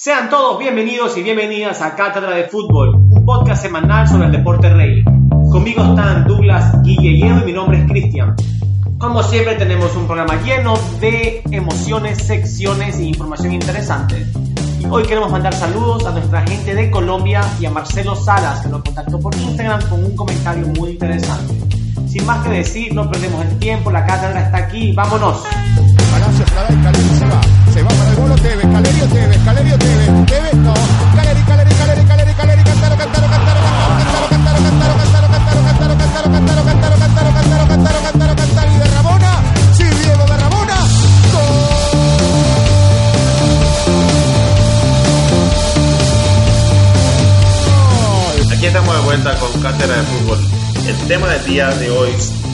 Sean todos bienvenidos y bienvenidas a Cátedra de Fútbol, un podcast semanal sobre el deporte rey. Conmigo están Douglas, Guille y mi nombre es Cristian. Como siempre tenemos un programa lleno de emociones, secciones e información interesante. Hoy queremos mandar saludos a nuestra gente de Colombia y a Marcelo Salas que nos contactó por Instagram con un comentario muy interesante. Sin más que decir, no perdemos el tiempo, la cátedra está aquí, vámonos. Palacio Calerio Calerio no. Caleri, Caleri, Caleri, Caleri, Caleri, Cantaro, Cantaro, Cantaro, Cantaro, Cantaro, Cantaro, Cantaro, Cantaro, Cantaro, Cantaro, Cantaro, Cantaro, Cantaro, Cantaro, Cantaro, Cantaro, Cantaro, de de. Aquí estamos de vuelta con Cátedra de Fútbol. El tema del día de hoy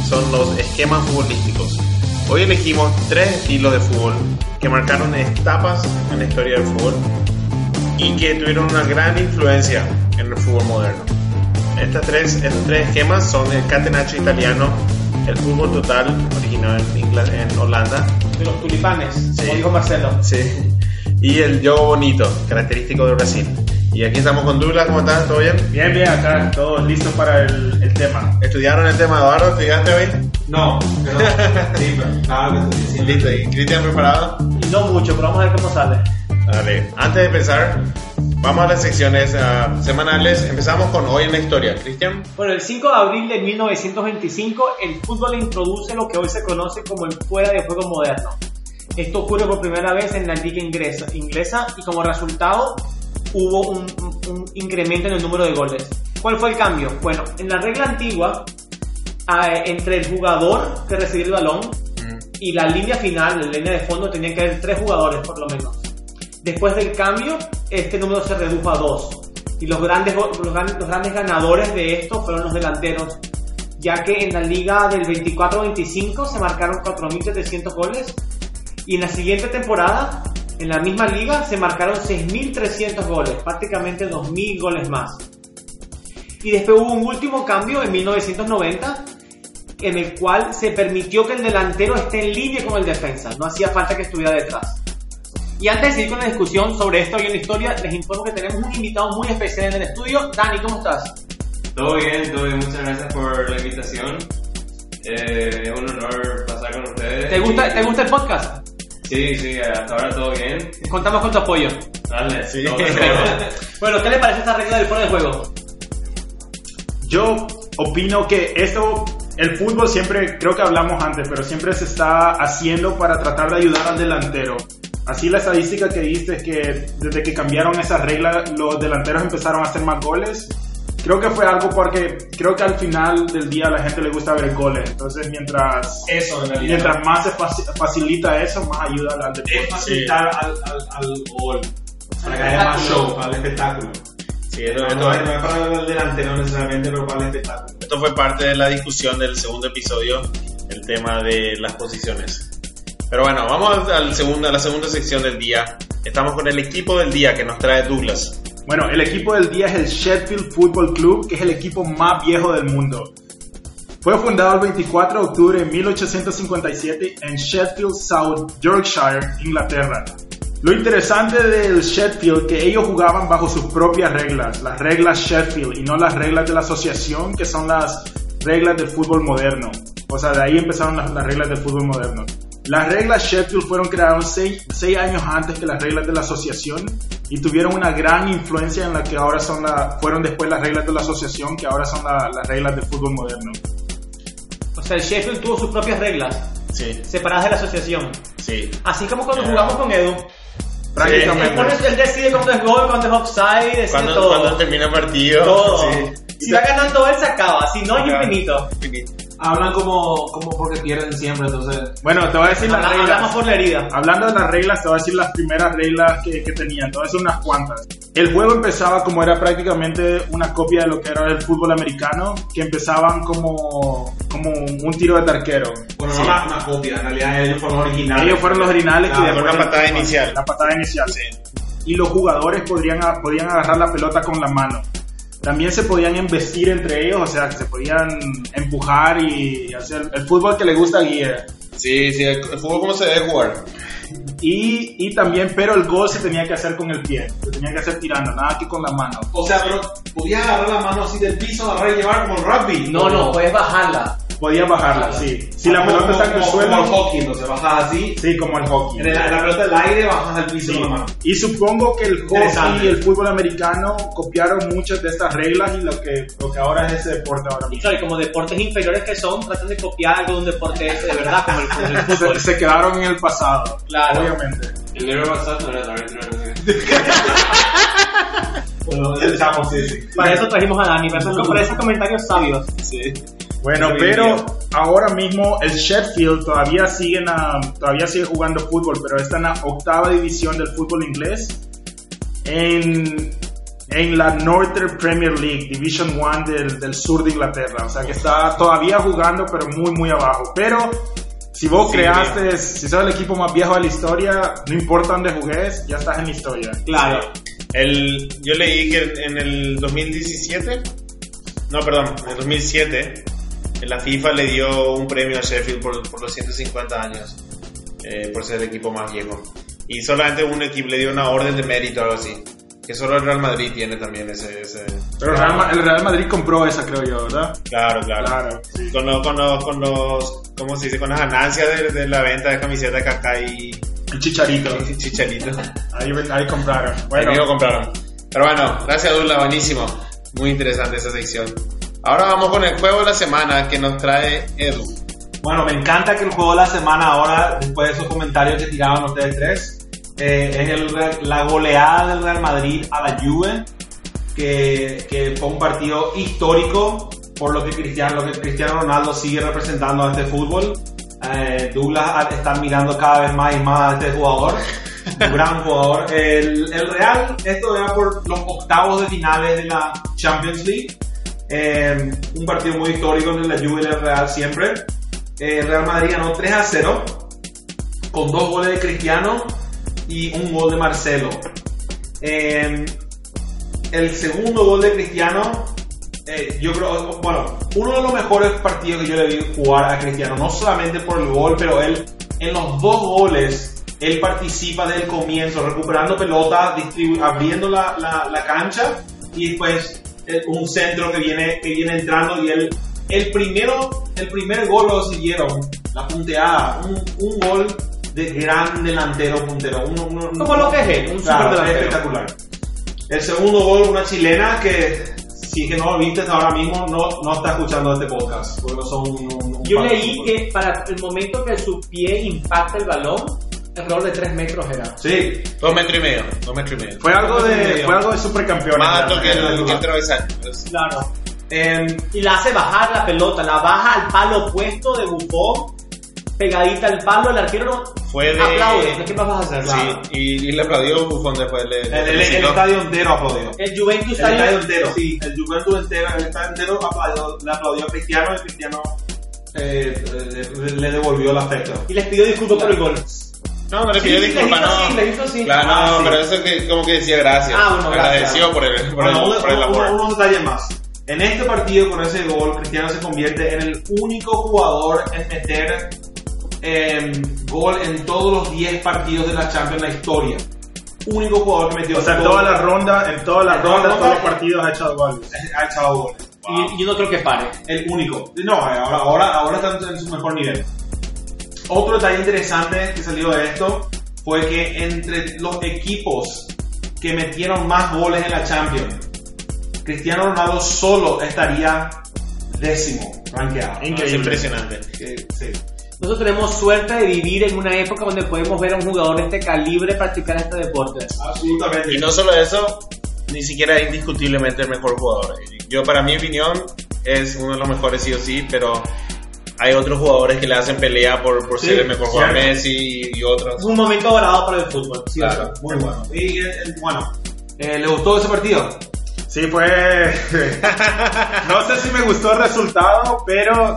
son los esquemas futbolísticos. Hoy elegimos tres estilos de fútbol que marcaron etapas en la historia del fútbol y que tuvieron una gran influencia en el fútbol moderno. Estas tres, estos tres esquemas son el catenaccio italiano, el fútbol total, originado en, Ingla- en Holanda, De los tulipanes, Sí. como dijo Marcelo. sí, y el juego bonito, característico de Brasil. Y aquí estamos con Douglas, ¿cómo estás? ¿Todo bien? Bien, bien, acá todos listos para el, el tema. ¿Estudiaron el tema, Eduardo? ¿Estudiaste hoy? No, pero claro que sí, sí. Listo, ¿y Cristian preparado? No mucho, pero vamos a ver cómo sale. Dale, antes de empezar, vamos a las secciones ah, semanales. Empezamos con Hoy en la Historia. Cristian, Bueno, el 5 de abril de 1925, el fútbol introduce lo que hoy se conoce como el fuera de juego moderno. Esto ocurre por primera vez en la liga inglesa, inglesa y como resultado hubo un, un- un incremento en el número de goles. ¿Cuál fue el cambio? Bueno, en la regla antigua, ah, entre el jugador que recibía el balón y la línea final, la línea de fondo, tenían que haber tres jugadores por lo menos. Después del cambio, este número se redujo a dos. Y los grandes, los, gran- los grandes ganadores de esto fueron los delanteros, ya que en la liga del 24-25 se marcaron 4.700 goles y en la siguiente temporada, en la misma liga, se marcaron 6.300 goles, prácticamente 2.000 goles más. Y después hubo un último cambio en 1990, en el cual se permitió que el delantero esté en línea con el defensa, no hacía falta que estuviera detrás. Y antes de seguir con la discusión sobre esto y en la historia, les informo que tenemos un invitado muy especial en el estudio. Dani, ¿cómo estás? Todo bien, todo bien, muchas gracias por la invitación. Eh, es un honor pasar con ustedes. ¿Te gusta, Y- ¿Te gusta el podcast? Sí, sí, hasta ahora todo bien. Contamos con tu apoyo. Dale, Sí. todo bueno, ¿qué le parece esta regla del fuera de juego? Yo opino que esto, el fútbol siempre, creo que hablamos antes, pero siempre se está haciendo para tratar de ayudar al delantero. Así la estadística que diste es que desde que cambiaron esa regla, los delanteros empezaron a hacer más goles. Creo que fue algo porque creo que al final del día a la gente le gusta ver goles. Entonces, mientras, Eso, en realidad. mientras más se faci- facilita eso, más ayuda al es deporte. facilitar al, al, al gol. Para que haya más show, el espectáculo. Sí, esto, No, esto- no es no es para el delantero necesariamente, pero para el espectáculo. esto fue parte de la discusión del segundo episodio, el tema de las posiciones. Pero bueno, vamos al segundo, a la segunda sección del día. Estamos con el equipo del día que nos trae Douglas. Bueno, el equipo del día es el Sheffield Football Club, que es el equipo más viejo del mundo. Fue fundado el 24 de octubre de 1857 en Sheffield, South Yorkshire, Inglaterra. Lo interesante del Sheffield que ellos jugaban bajo sus propias reglas, las reglas Sheffield y no las reglas de la asociación que son las reglas del fútbol moderno. O sea, de ahí empezaron las, las reglas del fútbol moderno. Las reglas Sheffield fueron creadas seis, seis años antes que las reglas de la asociación y tuvieron una gran influencia en la que ahora son la, fueron después las reglas de la asociación que ahora son la- las reglas del fútbol moderno. O sea, el Sheffield tuvo sus propias reglas, Sí, separadas de la asociación. sí. Así como cuando jugamos con Edu. Prácticamente. Él, pone- él decide cuándo es gol, cuándo es offside, decide Cuando, todo. cuando termina el partido. todo. sí. Si va ganando él, se acaba. Si no, es Acaba. infinito. Hablan como, como porque pierden siempre, entonces. Bueno, te voy a decir las Habla- reglas. Hablamos por la herida. Hablando de las reglas, te voy a decir las primeras reglas que, que tenían. Te voy a decir unas cuantas. El juego empezaba como era prácticamente una copia de lo que era el fútbol americano, que empezaban como, como un tiro de arquero. Bueno, no una, una copia, en realidad ellos fueron originales. Ellos fueron los originales Claro, y después con una patada inicial. La patada inicial. Y los jugadores podrían, podían agarrar la pelota con la mano. También se podían embestir entre ellos, o sea, que se podían empujar y hacer el fútbol que le gusta a Guille. Sí, sí, el el fútbol como se debe jugar. Y, y también, pero el gol se tenía que hacer con el pie, se tenía que hacer tirando, nada que con la mano. O sea, pero podías agarrar la mano así del piso, agarrar y llevar como el rugby. No, no, puedes bajarla. Podía bajarla, sí. Si la pelota está en el suelo, Como el hockey, entonces bajas así. sí, como el hockey. En, la pelota del aire bajas al piso Sí. con la mano. Y supongo que el hockey y el fútbol americano copiaron muchas de estas reglas y lo que, lo que ahora es ese deporte ahora Y mismo. claro, y como deportes inferiores que son, tratan de copiar algo de un deporte ese de verdad, como el, fútbol. Se, se quedaron en el pasado, Claro. obviamente. El negro WhatsApp no era. Bueno, el chamo, sí, sí. Para eso trajimos a Dani, para, eso- para esos comentarios sabios. Bueno, pero bien. ahora mismo el Sheffield todavía sigue, en la- todavía sigue jugando fútbol, pero está en la octava división del fútbol inglés en, en la Northern Premier League, Division 1 del, del sur de Inglaterra. O sea que está todavía jugando, pero muy, muy abajo. Pero si vos Sí, creaste, si sos el equipo más viejo de la historia, no importa dónde jugues, ya estás en la historia. Claro. El, yo leí que en el 2017, no, perdón, en el 2007, la FIFA le dio un premio a Sheffield por, por los 150 años, eh, por ser el equipo más viejo. Y solamente un equipo le dio una orden de mérito, algo así. Que solo el Real Madrid tiene también ese... ese- Pero el Real, Ma- el Real Madrid compró esa, creo yo, ¿verdad? Claro, claro. Claro, sí. Con, los, con, los, con los, ¿cómo se dice? Con las ganancias de, de la venta de camiseta de Kaká y, El chicharito. y Chicharito. Ahí, ahí compraron. Bueno. Lo compraron. Pero bueno, gracias Dula, buenísimo. Muy interesante esa sección. Ahora vamos con el juego de la semana que nos trae Edu. Bueno, me encanta que el juego de la semana ahora, después de esos comentarios que tiraban ustedes tres, eh, es el la goleada del Real Madrid a la Juve, que, que fue un partido histórico por lo que Cristiano, lo que Cristiano Ronaldo sigue representando a este fútbol. Eh, Douglas está mirando cada vez más y más a este jugador. Un gran jugador. El, el Real, esto era por los octavos de finales de la Champions League. Eh, un partido muy histórico entre la Juve y el Real siempre. Eh, Real Madrid ganó 3 a 0 con dos goles de Cristiano y un gol de Marcelo. Eh, el segundo gol de Cristiano, eh, yo creo, bueno, uno de los mejores partidos que yo le vi jugar a Cristiano, no solamente por el gol, pero él en los dos goles, él participa desde el comienzo, recuperando pelota, abriendo la, la- la cancha y después un centro que viene, que viene entrando y él, el primero, el primer gol lo siguieron, la punteada, un, un gol de gran delantero puntero. uno- uno- Como lo que es él, un Claro, superdelantero. espectacular. El segundo gol, una chilena que si es que no lo viste ahora mismo, no, no está escuchando este podcast. Porque no son un- un- un Yo leí que para el momento que su pie impacta el balón, error de 3 metros era. Sí, Dos metros y medio. Dos metros y medio. fue algo de, fue algo de supercampeones. Más alto que el, que el travesaño. Pues, Claro. Em, Y la hace bajar la pelota, la baja al palo opuesto de Buffon, pegadita al palo, el arquero no Fue de- aplaude. ¿Qué más vas a hacer? Sí, y, y le aplaudió Buffon después. Le, el, le el- el felicitó. estadio entero aplaudió. El Juventus El estadio entero, sí. El Juventus entero, el estadio entero aplaudió, le aplaudió a Cristiano y Cristiano eh, le, le devolvió el afecto. y les pidió disculpas por el gol. No, le Sí, pidió sí, disculpas, le hizo no. así, le hizo así. Claro, Ah, no, sí. pero eso que como que decía gracias. Ah, bueno, gracias. Agradeció por el, por Bueno, el, uno- por el amor. uno- unos detalles más. En este partido, con ese gol, Cristiano se convierte en el único jugador en meter em, gol en todos los 10 partidos de la Champions en la historia. Único jugador que metió O sea, en toda la ronda, en toda la En ronda, ronda, todos los partidos ha echado goles. ha echado goles. Y, y yo no creo que pare. El único. No, ahora, ahora, ahora está en su mejor nivel. Otro detalle interesante que salió de esto fue que entre los equipos que metieron más goles en la Champions, Cristiano Ronaldo solo estaría décimo rankeado. Es Increíble. impresionante. Que- sí. Nosotros tenemos suerte de vivir en una época donde podemos ver a un jugador de este calibre practicar este deporte. Absolutamente. Y no solo eso, ni siquiera es indiscutiblemente el mejor jugador. Yo, para mi opinión, es uno de los mejores sí o sí, pero hay otros jugadores que le hacen pelea por, por Sí, ser el mejor jugador. Messi y otros. Es un momento dorado para el fútbol. ¿sí o Claro. Muy bueno. Y eh, bueno, eh, ¿le gustó ese partido? Sí, fue. no sé si me gustó el resultado, pero.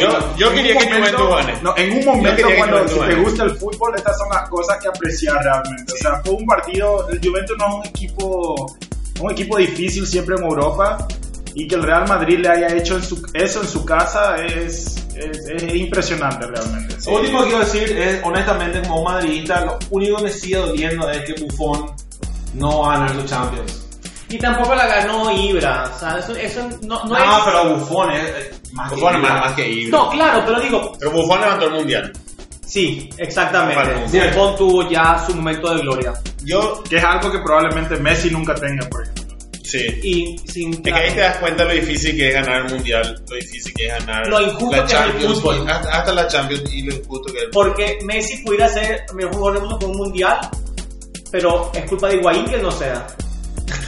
Yo- yo quería que Juventus gane. No, en un momento, cuando si te gusta el fútbol, estas son las cosas que apreciar realmente. O sea, fue un partido. El Juventus no es un equipo. Un equipo difícil siempre en Europa. Y que el Real Madrid le haya hecho en su- eso en su casa es. es, es impresionante realmente. Lo último que quiero decir es, honestamente, como madridista, lo único que me sigue doliendo es que Buffon no va a ganar su Champions. Y tampoco la ganó Ibra. O sea, eso, eso no, no, No, es. pero Buffon es, es más que Buffon es Ibra. más, más que Ibra. No, claro, pero digo, Pero Buffon levantó el mundial. sí, exactamente. Buffon tuvo ya su momento de gloria. Yo, Que es algo que probablemente Messi nunca tenga, por ejemplo. Sí. Y sin. Es que ahí te das cuenta lo difícil que es ganar el mundial, lo difícil que es ganar Lo injusto la que es el Champions, fútbol. y hasta, hasta la Champions y lo injusto que es. Porque Messi pudiera ser el mejor jugador del mundo con un mundial, pero es culpa de Higuaín que no sea.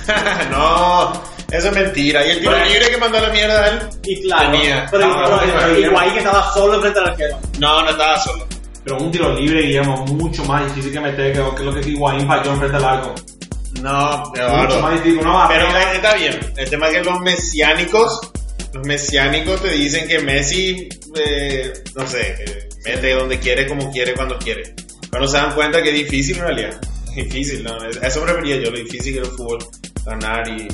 no, eso es mentira. Y el tiro Bueno. libre que mandó a la mierda a él. Y claro, Tenía. pero. Higuaín que estaba solo frente al arquero. No, no estaba solo. Pero un tiro libre, Guillermo, mucho más difícil que meter que, lo que Higuaín falló enfrente al arco. No, Mucho claro. más difícil. Una Pero está bien. El tema es que los mesiánicos, los mesiánicos te dicen que Messi, eh, no sé, mete donde quiere, como quiere, cuando quiere. Pero no se dan cuenta que es difícil en realidad. Es difícil, ¿no? A eso me refería yo, lo difícil que es el fútbol, ganar y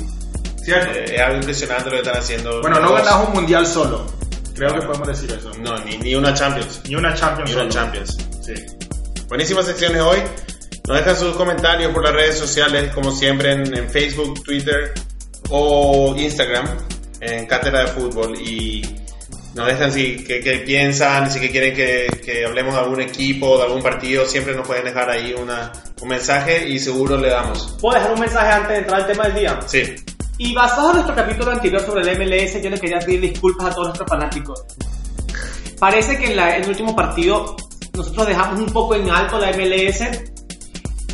¿Cierto? eh, es algo impresionante lo que están haciendo. Bueno, no ganas un mundial solo. Creo que podemos decir eso. No, ni, ni una Champions. Ni una Champions Ni una solo. Champions. Sí. Buenísimas secciones hoy. Nos dejan sus comentarios por las redes sociales, como siempre en, en Facebook, Twitter o Instagram, en Cátedra de Fútbol. Y nos dejan si que, que piensan, si que quieren que, que hablemos de algún equipo, de algún partido, siempre nos pueden dejar ahí una, un mensaje y seguro le damos. ¿Puedo dejar un mensaje antes de entrar al tema del día? Sí, Y basado en nuestro capítulo anterior sobre el MLS, yo les quería pedir disculpas a todos nuestros fanáticos. Parece que en, la- en el último partido nosotros dejamos un poco en alto la MLS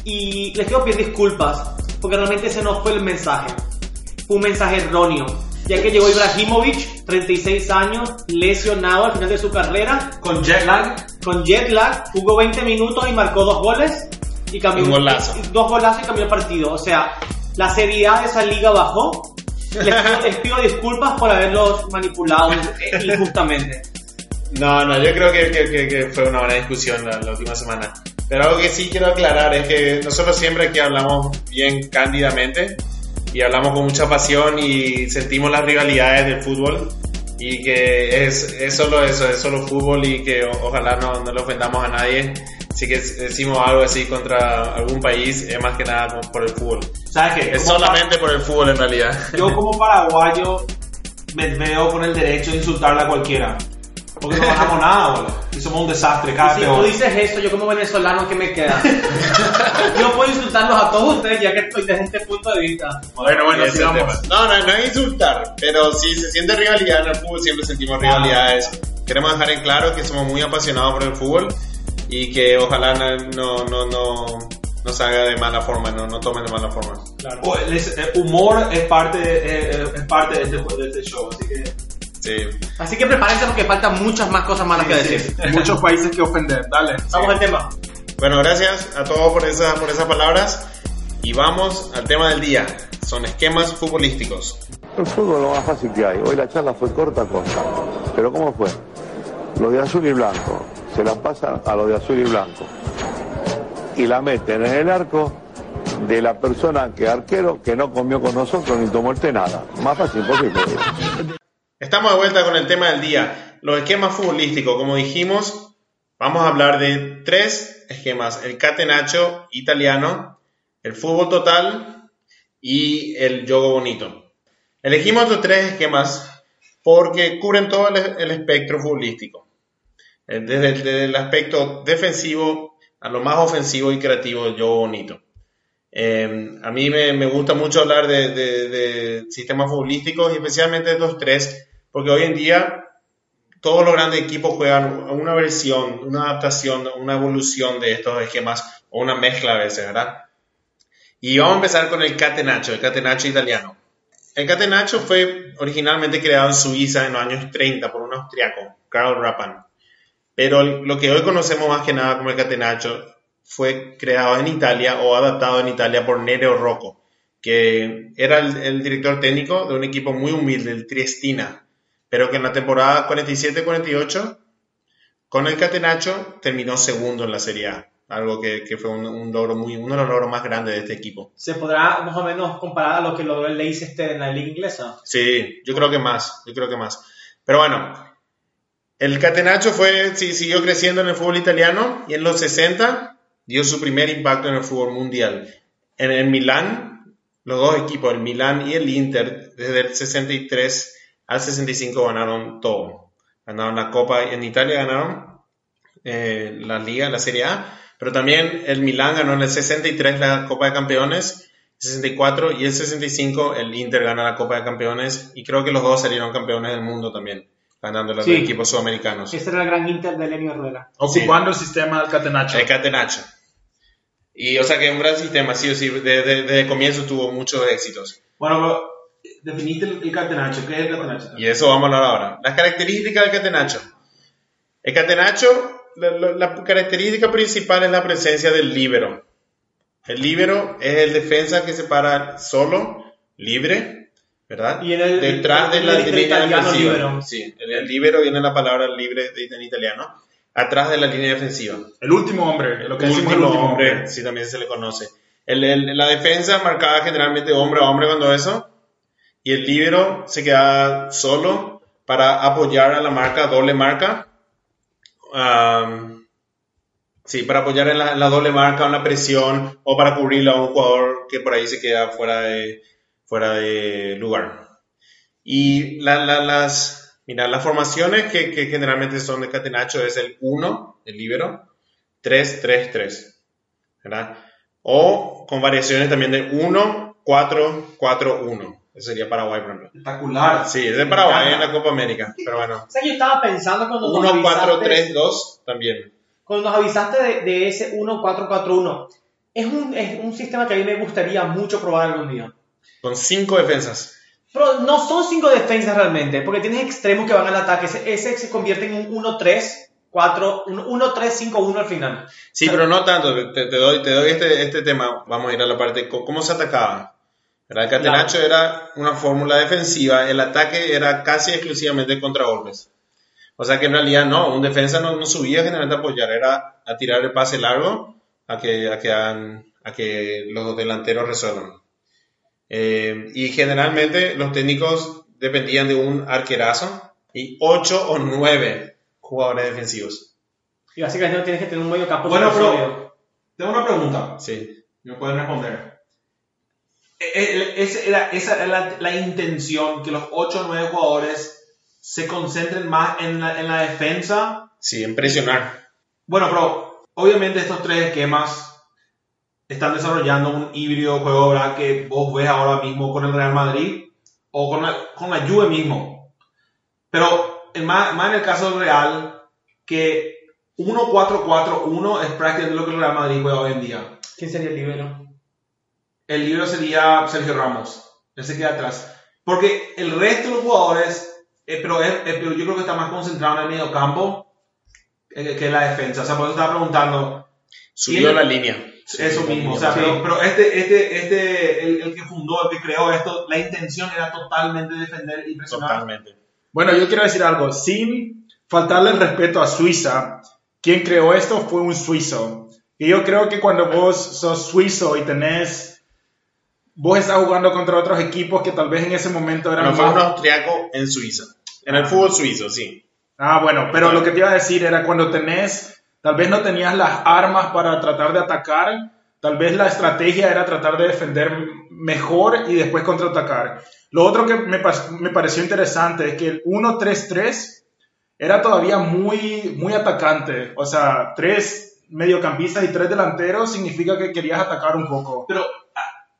y les quiero pedir disculpas porque realmente ese no fue el mensaje. Fue un mensaje erróneo, ya que llegó Ibrahimovic, 36 años, lesionado al final de su carrera, Con jet lag. con jet lag, jugó 20 minutos y marcó dos goles y cambió Un golazo. dos golazos y cambió el partido. O sea, la seriedad de esa liga bajó. Les pido, les pido disculpas por haberlos manipulado injustamente. No, no, yo creo que, que- que- que fue una buena discusión la, la última semana. Pero algo que sí quiero aclarar es que nosotros siempre aquí hablamos bien cándidamente y hablamos con mucha pasión y sentimos las rivalidades del fútbol y que es, es solo eso, es solo fútbol y que o- ojalá no, no le ofendamos a nadie. Si que decimos algo así contra algún país es más que nada por- el fútbol. ¿Sabes qué? Es Como solamente por el fútbol en realidad. Yo como paraguayo me veo con el derecho de insultarle a cualquiera. Porque no ganamos nada, boludo. Y somos un desastre, cada Si tú dices eso, yo como venezolano, ¿qué me queda? yo puedo insultarlos a todos ustedes ya que estoy desde este punto de vista. Bueno, bueno, es el sigamos. No, no, no es insultar, pero si se siente rivalidad en el fútbol, siempre sentimos rivalidades. Queremos dejar en claro que somos muy apasionados por el fútbol y que ojalá no, no, no, no, no salga de mala forma, no, no tomen de mala forma. O el es- el humor es parte, eh, eh, es parte de, este, de este show, así que... Sí. Así que prepárense porque faltan muchas más cosas malas que decir. Hay muchos países que ofender. Dale. Vamos al tema. Bueno, gracias a todos por, esa, por esas palabras y vamos al tema del día. Son esquemas futbolísticos. El fútbol es lo más fácil que hay. Hoy la charla fue corta, corta. Pero ¿cómo fue? Lo de azul y blanco. Se la pasan a lo de azul y blanco. Y la meten en el arco de la persona que arquero que no comió con nosotros ni tomó el té nada. Más fácil imposible. Estamos de vuelta con el tema del día, los esquemas futbolísticos. Como dijimos, vamos a hablar de tres esquemas: el catenaccio italiano, el fútbol total y el yogo bonito. Elegimos estos tres esquemas porque cubren todo el, el espectro futbolístico, Eh, desde, desde el aspecto defensivo a lo más ofensivo y creativo del yogo bonito. Eh, a mí me, gusta mucho hablar de sistemas futbolísticos y especialmente de estos tres, porque hoy en día todos los grandes equipos juegan una versión, una adaptación, una evolución de estos esquemas o una mezcla a veces, ¿verdad? Y vamos a empezar con el catenaccio, el catenaccio italiano. El catenaccio fue originalmente creado en Suiza en los años 30 por un austriaco, Karl Rappan. Pero lo que hoy conocemos más que nada como el catenaccio fue creado en Italia o adaptado en Italia por Nereo Rocco, que era el, el director técnico de un equipo muy humilde, el Triestina, pero que en la temporada 47-48 con el Catenaccio terminó segundo en la Serie A, algo que, que fue un, un logro muy, uno de los logros más grandes de este equipo. ¿Se podrá más o menos comparar a lo que logró el Leicester en la liga inglesa? Sí, yo creo que más, yo creo que más. Pero bueno, El Catenaccio fue, sí, siguió creciendo en el fútbol italiano y en los 60 dio su primer impacto en el fútbol mundial. En el Milán, los dos equipos, el Milán y el Inter, desde el 63 al 65 ganaron todo. Ganaron la Copa, en Italia ganaron eh, la Liga, la Serie A, pero también el Milán ganó en el 63 la Copa de Campeones, 64 y el 65 el Inter gana la Copa de Campeones y creo que los dos salieron campeones del mundo también, ganando los Sí. equipos sudamericanos. Ese era el gran Inter de Lenio Rueda. Ocupando el sistema del Catenaccio. El Catenaccio. Y o sea que un gran sistema, sí o sí, desde, desde el comienzo tuvo muchos éxitos. Bueno, pero definiste el, el catenaccio. ¿Qué es el catenaccio? Y de eso vamos a hablar ahora. Las características del catenaccio. El catenaccio, la, la- la característica principal es la presencia del líbero. El líbero es el defensa que se para solo, libre, ¿verdad? Y en el- Detrás de en la el línea defensiva. líbero. Sí, en el líbero viene la palabra libre de- en italiano. Atrás de la línea defensiva. El último hombre, lo que decimos el último hombre, hombre. sí, también se le conoce. El- el- la defensa marcaba generalmente hombre a hombre cuando eso, y el líbero se quedaba solo para apoyar a la marca, doble marca. Am, sí, para apoyar en la, la doble marca, una presión, o para cubrirle a un jugador que por ahí se queda fuera de, fuera de lugar. Y la- la- las, mira, las formaciones que, que generalmente son de Catenacho es el 1, el líbero, 3, 3, 3. ¿Verdad? O con variaciones también de 1, 4, 4, 1. Eso sería Paraguay, por ejemplo. Espectacular. Sí, es de Paraguay en la Copa América. Pero bueno. O sea, yo estaba pensando cuando nos 1, 4, avisaste, 3, 2 también. cuando nos avisaste de, de ese 1441. Es un, es un sistema que a mí me gustaría mucho probar algún día. Con 5 defensas. Pero no son cinco defensas realmente, porque tienes extremos que van al ataque. Ese, ese se convierte en un 1-3, 4, un 1-3-5-1 al final. Sí, pero no tanto. Te, te doy, te doy este, este tema. Vamos a ir a la parte. ¿Cómo se atacaba? El Catenacho era una fórmula defensiva. El ataque era casi exclusivamente contra golpes. O sea que en realidad no. Un defensa no, no subía generalmente a apoyar. Era a tirar el pase largo a que, a que, hagan- a que los delanteros resuelvan. Eh, y generalmente los técnicos dependían de un arquerazo y 8 o 9 jugadores defensivos. Y básicamente no tienes que tener un medio campo Bueno, pero-. Tengo una pregunta. Sí. Me pueden responder. Eh, eh, ese era- esa era la, la intención, que los 8 o 9 jugadores se concentren más en la, en la defensa. Sí, en presionar. Bueno, pero obviamente estos tres esquemas están desarrollando un híbrido juego ¿verdad? que vos ves ahora mismo con el Real Madrid o con la, con la Juve mismo. Pero en más, más en el caso del Real, que 1-4-4-1 es prácticamente lo que el Real Madrid juega hoy en día. ¿Quién sería el libero? el libro sería Sergio Ramos. Él se queda atrás. Porque el resto de los jugadores, eh, pero, es- eh, pero yo creo que está más concentrado en el medio campo eh, que en la defensa. O sea, por eso estaba preguntando Subió la línea. Eso mismo. O sea, sí. pero, pero este, este, este, el, el que fundó, el que creó esto, la intención era totalmente defender y presionar. Totalmente. Bueno, yo quiero decir algo, sin faltarle el respeto a Suiza, quien creó esto fue un suizo. Y yo creo que cuando vos sos suizo y tenés, vos estás jugando contra otros equipos que tal vez en ese momento eran No, fue un más... austriaco en Suiza. En el fútbol suizo, sí. Ah, bueno, pero lo que te iba a decir era cuando tenés, tal vez no tenías las armas para tratar de atacar, tal vez la estrategia era tratar de defender mejor y después contraatacar. Lo otro que me, me pareció interesante es que el 1-3-3 era todavía muy, muy atacante. O sea, tres mediocampistas y tres delanteros significa que querías atacar un poco. Pero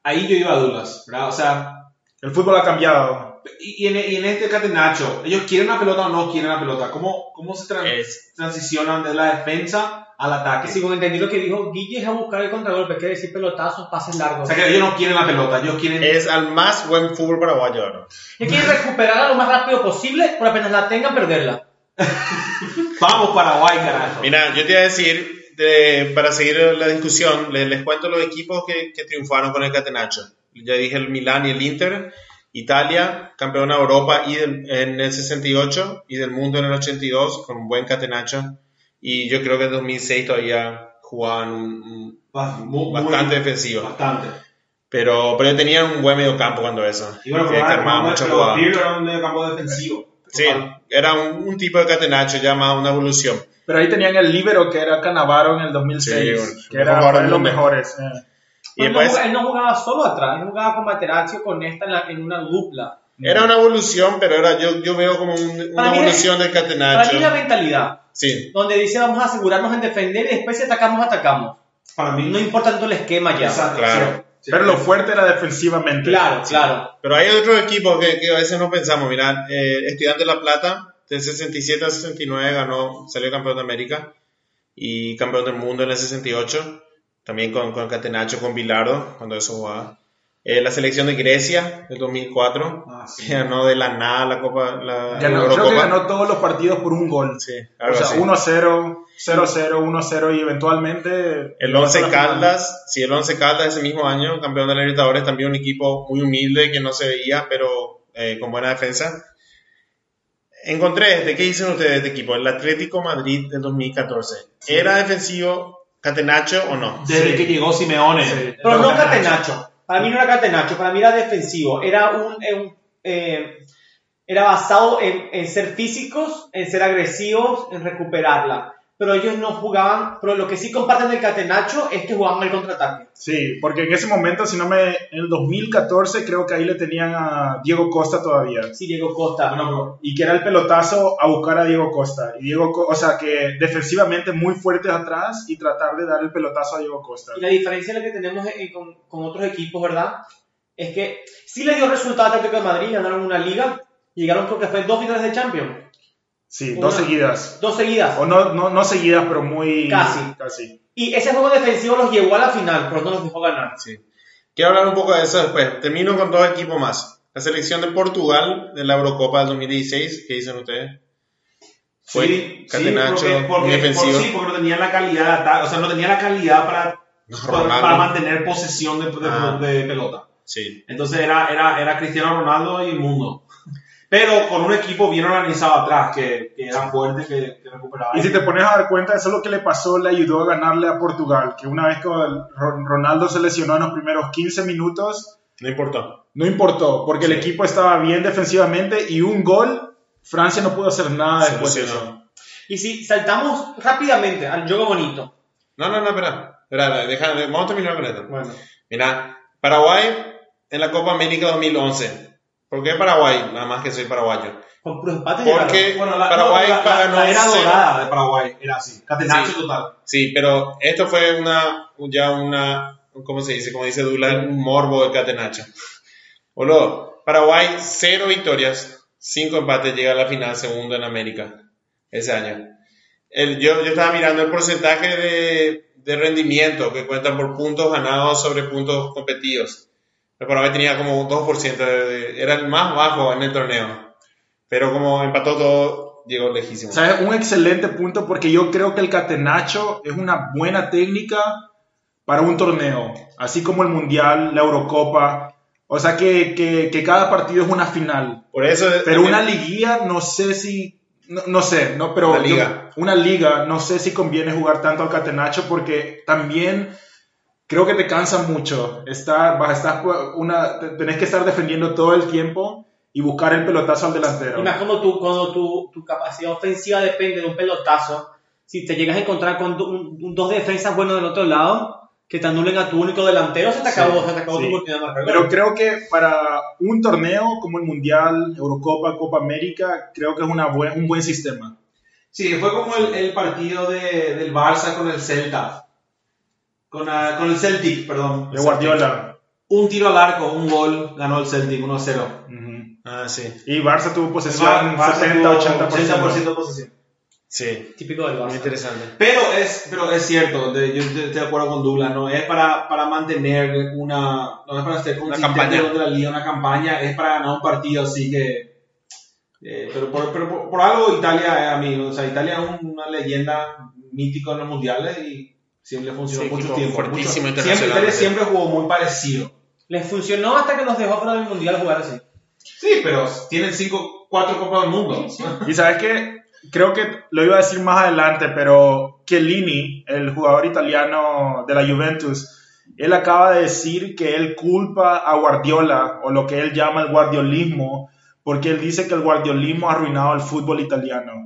ahí yo iba a dudas, ¿verdad? O sea, El fútbol ha cambiado. Y, en, y en este catenacho, ¿ellos quieren la pelota o no quieren la pelota? ¿Cómo, cómo se Es- transicionan de la defensa al ataque? Según entendí lo que dijo Guille es a buscar el contragolpe, quiere decir pelotazos, pases O largos. sea que ellos no quieren la pelota, ellos quieren... Es al más buen fútbol paraguayo ahora. Y quieren recuperarla lo más rápido posible, pero apenas la tengan, perderla. Vamos Paraguay, carajo. Mira, yo te iba a decir, de- para seguir la discusión, les, les cuento los equipos que, que triunfaron con el Catenacho. Ya dije el Milán y el Inter. Italia, campeona de Europa y del- en el 68 y del mundo en el 82 con un buen Catenacho. Y yo creo que en 2006 todavía jugaban un- un- Ba- mu- muy- bastante defensivo. Bastante. Pero, pero tenían un buen medio campo cuando eso. Y bueno, que, armaba mucho era un medio campo defensivo. Sí, era un, un tipo de catenacho, ya más una evolución. Pero ahí tenían el libero que era Canavaro en el 2006, Sí, bueno, que era uno de los mejores. eh. Y Él no después él no jugaba solo atrás, él jugaba con Materazzi o con esta en, la- en una dupla. era una evolución, pero era yo, yo veo como un- una mí evolución del Para mí catenacho. la mentalidad, Sí, donde dice vamos a asegurarnos en defender y después si atacamos, atacamos. Para mí, No importa tanto el esquema ya. Exacto, Claro. sí. Pero lo fuerte era defensivamente. Claro, claro. pero hay otros equipos que, que a veces no pensamos. Mira, eh, Estudiante de La Plata, de 67 a 69 ganó, salió campeón de América y campeón del mundo en el 68, también con, con Catenacho, con Bilardo, cuando eso jugaba. Eh, la selección de Grecia del 2004, Ah, sí. que ganó de la nada la Copa, la Ganó- creo que ganó todos los partidos por un gol. Sí, O sea, así. 1-0, 0-0, 1-0 y eventualmente... El pasó Once a la final. Caldas, sí, el Once Caldas ese mismo año, campeón de la Libertadores, también un equipo muy humilde que no se veía, pero eh, con buena defensa. Encontré este, ¿qué dicen ustedes de este equipo? El Atlético Madrid del 2014. ¿Era defensivo Catenacho o no? Desde Sí. que llegó Simeone. Sí. Pero no Catenacho. Catenacho. Para mí no era Catenacho, para mí era defensivo. Era un, eh, un, eh, era basado en, en ser físicos, en ser agresivos, en recuperarla. Pero ellos no jugaban, pero lo que sí comparten del Catenacho es que jugaban el contraataque. Sí, porque en ese momento, si no me... En el 2014 creo que ahí le tenían a Diego Costa todavía. Sí, Diego Costa. Bueno, Y que era el pelotazo a buscar a Diego Costa. Y Diego, o sea, que defensivamente muy fuertes atrás y tratar de dar el pelotazo a Diego Costa. Y la diferencia la que tenemos con, con otros equipos, ¿verdad? Es que sí le dio resultado a Atlético de Madrid, ganaron una liga, llegaron creo que fue dos finales de Champions, Sí, dos seguidas. dos seguidas. O no, no, no seguidas, pero muy... Casi. Casi. Y ese juego defensivo los llevó a la final, pero no los dejó ganar. Sí. Quiero hablar un poco de eso después. Termino con dos equipos más. La selección de Portugal de la Eurocopa del 2016, ¿qué dicen ustedes? Fue sí, Catenacho, sí, porque, porque, muy defensivo. por- sí, porque no tenía la calidad o sea, no tenía la calidad para, para, mantener posesión de, de- Ah. de pelota. Sí. Entonces era, era, era Cristiano Ronaldo y el mundo. Pero con un equipo bien organizado atrás, que, que era fuerte, que, que recuperaba. Y si te pones a dar cuenta, eso es lo que le pasó, le ayudó a ganarle a Portugal, que una vez que Ron- Ronaldo se lesionó en los primeros 15 minutos, No importó. no importó, porque el equipo estaba bien defensivamente y un gol, Francia no pudo hacer nada después de eso. Y si saltamos rápidamente al juego bonito. No, no, no, espera. Espera, deja, vamos a terminar con esto. Bueno, Mira, Paraguay en la Copa América 2011. ¿Por qué Paraguay? Nada más que soy paraguayo. con puros empates Porque. Bueno, la, Paraguay no, la, ganó la, era dorada de Paraguay era así. Catenacho Sí. total. Sí, pero esto fue una, ya una, ¿cómo se dice? Como dice Dula, un morbo de Catenacho. Boludo, Paraguay, cero victorias, cinco empates, llega a la final, segundo en América, ese año. El, yo, yo estaba mirando el porcentaje de, de rendimiento que cuentan por puntos ganados sobre puntos competidos. El Paraguay tenía como un 2%, de- de- era el más bajo en el torneo. Pero como empató todo, llegó lejísimo. ¿Sabes? Un excelente punto porque yo creo que el catenacho es una buena técnica para un torneo, así como el Mundial, la Eurocopa. O sea que, que, que cada partido es una final. Por eso, Pero una liguilla, no sé si. No, no sé, no, pero. Una liga. yo- una liga, no sé si conviene jugar tanto al catenacho porque también creo que te cansa mucho. Estar, vas a estar una, te- tenés que estar defendiendo todo el tiempo y buscar el pelotazo al delantero. Y más cuando, tú, cuando tu, tu capacidad ofensiva depende de un pelotazo, si te llegas a encontrar con do- un- un- dos defensas buenos del otro lado, que te anulen a tu único delantero, se te Sí, acabó, se te acabó sí. tu oportunidad de marcar Pero creo que para un torneo como el Mundial, Eurocopa, Copa América, creo que es una buen, un buen sistema. Sí, fue como el, el partido de, del Barça con el Celta. Con, ah, con el Celtic, perdón. De Guardiola. Un tiro al arco, un gol, ganó el Celtic 1-0. Ujú. Ah, sí. Y Barça tuvo posesión Bar- Barça 70, tuvo 80%. 80% de posesión. Sí. Típico del Muy Barça. interesante. Pero es, pero es cierto, de- yo estoy de acuerdo con Douglas, ¿no? Es para, para mantener una, no es para ser consistente campaña. durante la liga, una campaña, es para ganar un partido, así que, eh, pero, por, pero por, por algo Italia es amigo, o sea, Italia es un- una leyenda mítica en los mundiales y siempre le funcionó Sí, mucho tiempo. fuertísimo mucho- siempre. Italia siempre jugó muy parecido. Les funcionó hasta que nos dejó fuera del Mundial jugar así. Sí, pero tienen cinco, cuatro copas del mundo. Y sabes que creo que lo iba a decir más adelante, pero Chiellini, el jugador italiano de la Juventus, él acaba de decir que él culpa a Guardiola o lo que él llama el guardiolismo porque él dice que el guardiolismo ha arruinado el fútbol italiano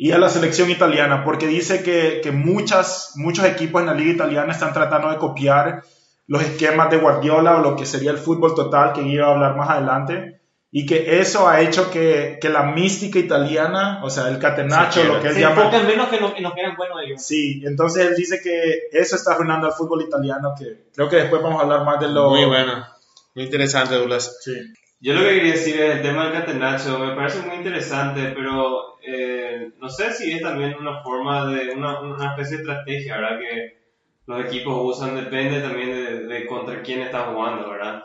y a la selección italiana, porque dice que, que muchas, muchos equipos en la liga italiana están tratando de copiar los esquemas de Guardiola o lo que sería el fútbol total, que iba a hablar más adelante, y que eso ha hecho que, que la mística italiana, o sea, el catenaccio, Se lo que él Se llama... menos que, no, en lo que eran buenos ellos. Sí, entonces él dice que eso está arruinando al fútbol italiano, que creo que después vamos a hablar más de lo... Muy bueno. Muy interesante, Douglas. Sí. Yo lo que quería decir es el tema del catenaccio, me parece muy interesante, pero eh, no sé si es también una forma de, una, una especie de estrategia, ¿verdad? Que los equipos usan, depende también de, de contra quién está jugando, ¿verdad?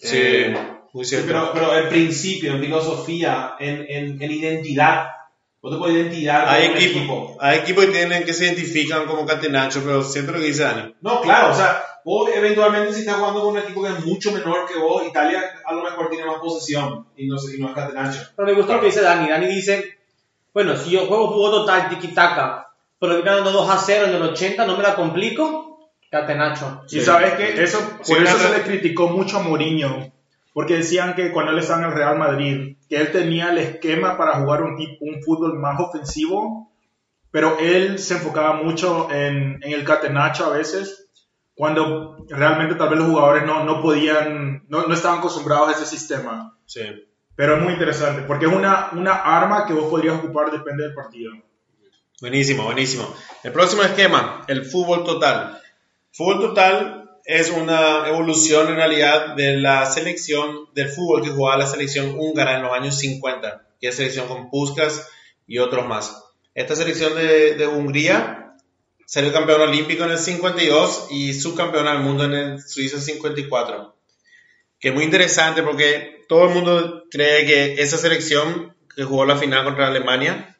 Sí, Eh, muy Sí, cierto. pero, pero en principio, en filosofía, en, en, en identidad, vos te puedes identidad hay, equipos, equipo. hay equipos que, tienen, que se identifican como catenacho, pero siempre lo que dice Dani. No, claro, o sea, vos eventualmente si estás jugando con un equipo que es mucho menor que vos, Italia a lo mejor tiene más posesión y no, y no es catenaccio. Pero me gusta lo que dice Dani. Dani dice, bueno, si yo juego juego total, tiki-taka, pero ganando 2 a 0 en el 80, no me la complico, catenacho. Y sabes que eso, Sí, por eso se le criticó mucho a Mourinho, porque decían que cuando él estaba en el Real Madrid, que él tenía el esquema para jugar un, tipo, un fútbol más ofensivo, pero él se enfocaba mucho en, en el catenacho a veces, cuando realmente tal vez los jugadores no, no podían, no, no estaban acostumbrados a ese sistema. Sí. Pero es muy interesante, porque es una, una arma que vos podrías ocupar, depende del partido. Buenísimo, buenísimo. El próximo esquema, el fútbol total. Fútbol total es una evolución en realidad de la selección del fútbol que jugaba la selección húngara en los años 50, que es selección con Puskas y otros más. Esta selección de, de Hungría salió campeón olímpico en el 52 y subcampeón del mundo en el Suiza 54. Que es muy interesante porque todo el mundo cree que esa selección que jugó la final contra Alemania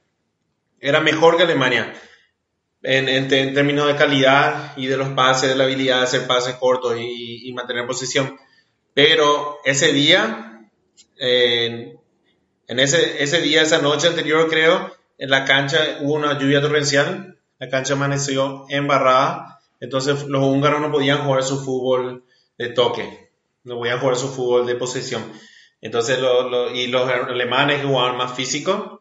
era mejor que Alemania en, en en términos de calidad y de los pases, de la habilidad de hacer pases cortos y, y mantener posición. Pero ese día, en, en ese, ese día, esa noche anterior creo, en la cancha hubo una lluvia torrencial, la cancha amaneció embarrada, entonces los húngaros no podían jugar su fútbol de toque, no podían jugar su fútbol de posesión. Entonces, lo- lo- y los alemanes que jugaban más físico,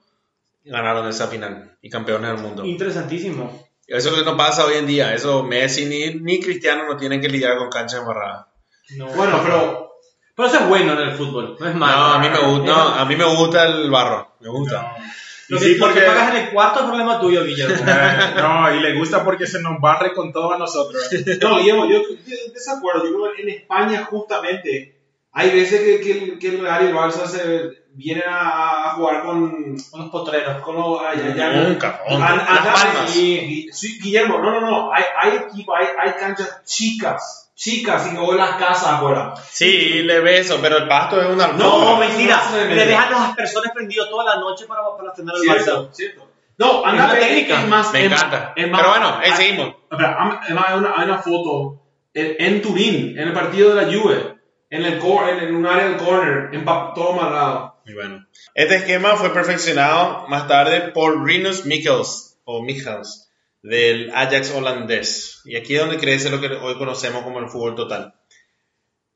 ganaron esa final y campeones del mundo. Interesantísimo. Eso es lo que no pasa hoy en día. Eso Messi ni, ni Cristiano no tienen que lidiar con cancha embarrada. No. Bueno, pero Pero eso es bueno en el fútbol, no es malo. No, a mí me gusta, no, a mí me gusta el barro. Me gusta. Lo que, sí, lo que porque- pagas en el cuarto es problema tuyo, Guillermo. Eh, no, y le gusta porque se nos barre con todo a nosotros. No, Guillermo, yo yo desacuerdo. Yo creo que en España justamente hay veces que, que, el- que el Real y el Barça se vienen a, a jugar con, Unos potreros. con los... Nunca, nunca. Guillermo, no, no, no. Hay, hay equipos, hay, hay canchas chicas, chicas, y luego las casas afuera. Sí, le beso, pero el pasto es una No, No, mentira. no me Le dejan los aspersores prendidos toda la noche para, para tener el Barça. cierto. No, anda, una es- técnica. Es más, Me es encanta. es más- Pero bueno, ahí hay- seguimos. Además hay una, hay una foto en, en Turín, en el partido de la Juve, en, el cor- en, en un área del corner, en todo amarrado. Muy bueno. Este esquema fue perfeccionado más tarde por Rinus Michels, o Michels, del Ajax holandés. Y aquí es donde crece lo que hoy conocemos como el fútbol total.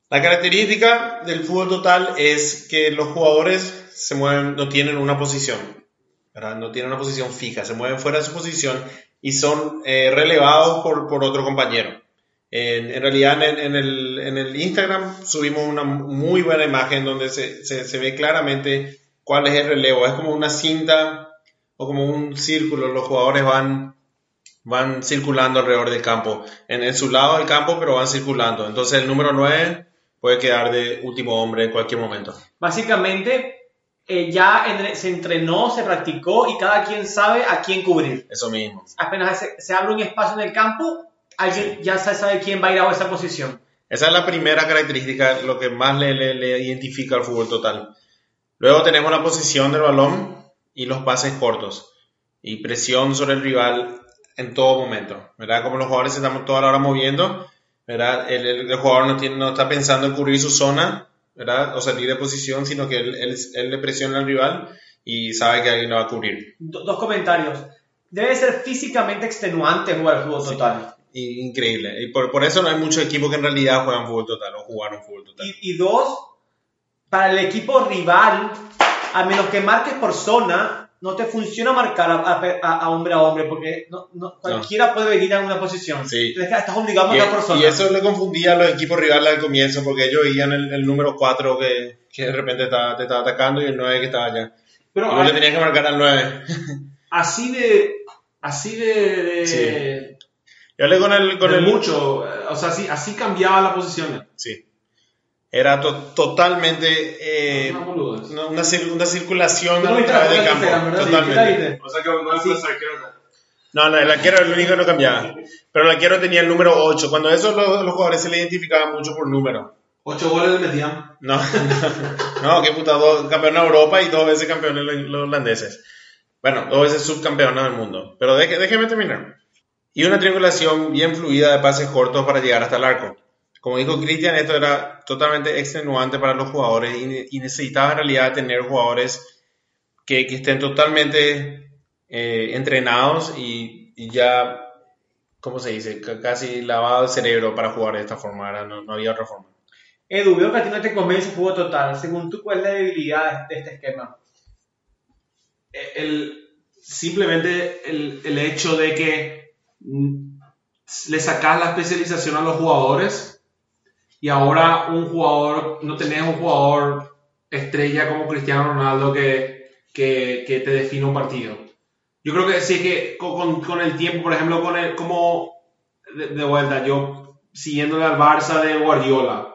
La característica del fútbol total es que los jugadores se mueven, no tienen una posición, ¿verdad? no tienen una posición fija, se mueven fuera de su posición y son eh, relevados por, por otro compañero. En, en realidad en, en el, en el Instagram subimos una muy buena imagen donde se, se, se ve claramente cuál es el relevo. Es como una cinta o como un círculo. Los jugadores van, van circulando alrededor del campo. En, en su lado del campo, pero van circulando. Entonces el número 9 puede quedar de último hombre en cualquier momento. Básicamente, eh, ya en- se entrenó, se practicó y cada quien sabe a quién cubrir. Eso mismo. Apenas se, se abre un espacio en el campo, alguien ya se sabe quién va a ir a esa posición. Esa es la primera característica, lo que más le, le- le identifica al fútbol total. Luego tenemos la posición del balón y los pases cortos y presión sobre el rival en todo momento, ¿verdad? Como los jugadores están toda la hora moviendo, ¿verdad? El, el- el jugador no, tiene, no está pensando en cubrir su zona, ¿verdad? O salir de posición, sino que él, él- él le presiona al rival y sabe que alguien lo va a cubrir. Do- dos comentarios. Debe ser físicamente extenuante jugar fútbol total. Y- increíble. Y por, por eso no hay muchos equipos que en realidad juegan fútbol total o jugaron fútbol total. Y, y dos, para el equipo rival, a menos que marques por zona, no te funciona marcar a, a- a hombre a hombre, porque no, no- cualquiera puede venir a una posición. Sí. Entonces estás obligado a marcar por zona. y eso le confundía a los equipos rivales al comienzo, porque ellos veían el, el número 4 que, que de repente estaba, te estaba atacando y el 9 que estaba allá. Pero Y vos le hay- tenías que marcar al 9. así de. Así de. de, Sí. Yo hablé con el... Con de el mucho. O sea, así, así cambiaban las posiciones. Sí. Era to- totalmente eh, Una una, una cir- una circulación no a través del campo. de Instagram, ¿verdad? Sí, ¿qué Totalmente. O sea que no es Sí. No, no, el arquero era el único que no cambiaba. Pero el arquero tenía el número 8. Cuando eso los, los jugadores se le identificaban mucho por número. Ocho goles le metían. No, no, qué puta, dos, campeón de Europa y dos veces campeones los, los holandeses. Bueno, dos veces subcampeones del mundo. Pero deje- déjeme terminar. Y una triangulación bien fluida de pases cortos para llegar hasta el arco. Como dijo Cristian, esto era totalmente extenuante para los jugadores y, ne- y necesitaba en realidad tener jugadores que, que estén totalmente eh, entrenados y, y ya, ¿cómo se dice? C- casi lavado el cerebro para jugar de esta forma. No, no había otra forma. Edu, veo que a ti no te convence el juego total. Según tú, ¿cuál es la debilidad de este esquema? el, simplemente el, el hecho de que mm, le sacas la especialización a los jugadores y ahora un jugador, no tenés un jugador estrella como Cristiano Ronaldo que, que, que te define un partido. Yo creo que sí que con, con- el tiempo, por ejemplo, con el, como de, de vuelta, yo siguiéndole al Barça de Guardiola,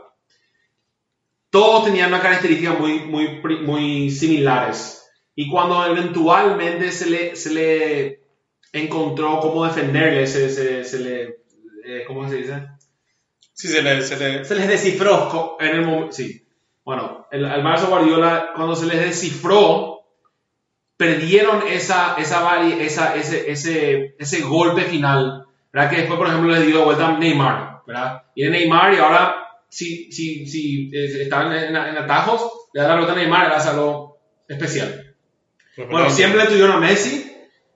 todos tenían una característica muy, muy, muy similares. Y cuando eventualmente se le, se le encontró cómo defenderle, se, se, se le, eh, ¿cómo se dice? Sí, se le, se le- Se les descifró. En el momento, sí. Bueno, el, al Barça Guardiola, cuando se les descifró, perdieron esa, esa, esa ese, ese, ese golpe final, ¿verdad? Que después, por ejemplo, les dio de vuelta a Neymar, ¿verdad? Y Neymar, y ahora, si, si, si eh, estaban en, en atajos, le da la pelota a Neymar, era algo especial. Bueno, siempre le tuvieron a Messi,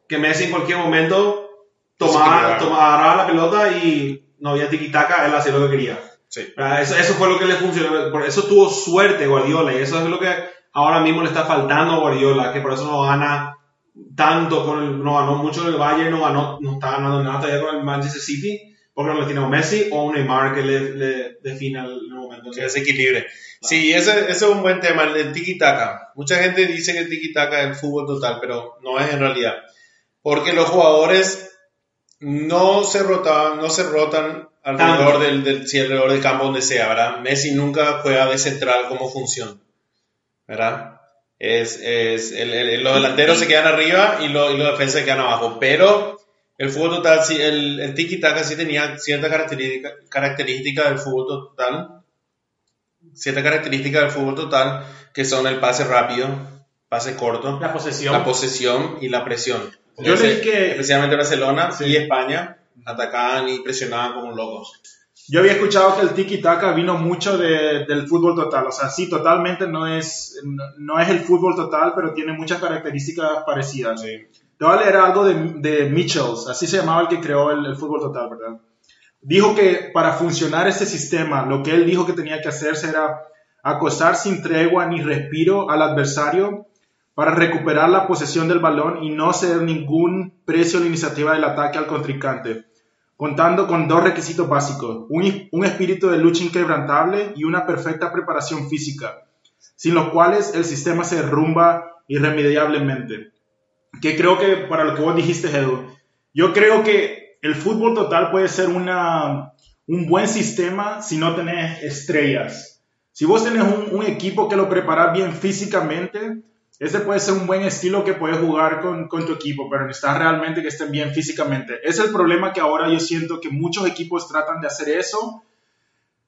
que Messi en cualquier momento tomaba, tomaba agarraba la pelota y no había tiquitaca, él hacía lo que quería. Sí. Eso, eso fue lo que le funcionó, por eso tuvo suerte Guardiola y eso es lo que ahora mismo le está faltando a Guardiola, que por eso no gana tanto con el, no ganó mucho en el Bayern, no ganó, no está ganando nada todavía con el Manchester City, porque no le tiene a un Messi o un Neymar que le, le define el, momento. que desequilibre. Sí, ese, ese es un buen tema, el del tiki-taka. Mucha gente dice que el tiki-taka es el fútbol total, pero no es en realidad. Porque los jugadores no se rotaban, no se rotan alrededor del, del, sí, alrededor del campo donde sea, ¿verdad? Messi nunca juega de central como función, ¿verdad? Es, es, el- el- los delanteros se quedan arriba y, lo- y los defensas se quedan abajo, pero el fútbol total, sí, el, el tiki-taka sí tenía cierta característica, característica del fútbol total, cierta característica del fútbol total, que son el pase rápido, pase corto, La posesión. la posesión y la presión. Yo leí que- Especialmente Barcelona y España atacaban y presionaban como locos. Yo había escuchado que el tiki-taka vino mucho de- del fútbol total. O sea, sí, totalmente no es, no, no es el fútbol total, pero tiene muchas características parecidas. Te voy a leer algo de, de Mitchells, así se llamaba el que creó el, el fútbol total, ¿verdad? Dijo que para funcionar este sistema, lo que él dijo que tenía que hacerse era acosar sin tregua ni respiro al adversario para recuperar la posesión del balón y no ceder ningún precio a la iniciativa del ataque al contrincante contando con dos requisitos básicos, un, un espíritu de lucha inquebrantable y una perfecta preparación física, sin los cuales el sistema se derrumba irremediablemente. Que creo que para lo que vos dijiste, Edu, yo creo que el fútbol total puede ser una, un buen sistema si no tenés estrellas. Si vos tenés un, equipo que lo preparas bien físicamente, ese puede ser un buen estilo que puedes jugar con, con tu equipo, pero necesitas realmente que estén bien físicamente. Es el problema que ahora yo siento que muchos equipos tratan de hacer eso,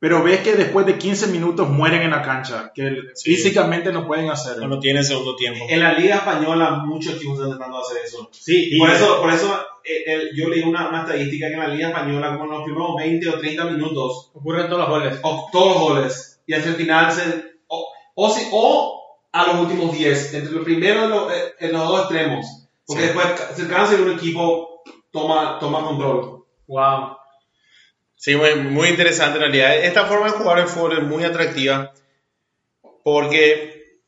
pero ves que después de 15 minutos mueren en la cancha, que Sí. físicamente no pueden hacerlo. No tiene segundo tiempo. En la Liga Española muchos equipos están tratando de hacer eso. Sí, y Por eso, por eso eh, eh, yo leí una, una estadística que en la Liga Española, como en los primeros 20 o 30 minutos, Ocurren todos los goles. o todos los goles, y hasta el final, se, o, o, si- o a los últimos 10, entre los primeros eh, en los dos extremos. Porque Sí. después se cansa y un equipo toma, toma control. Wow. Sí, muy, muy interesante en realidad. Esta forma de jugar el fútbol es muy atractiva porque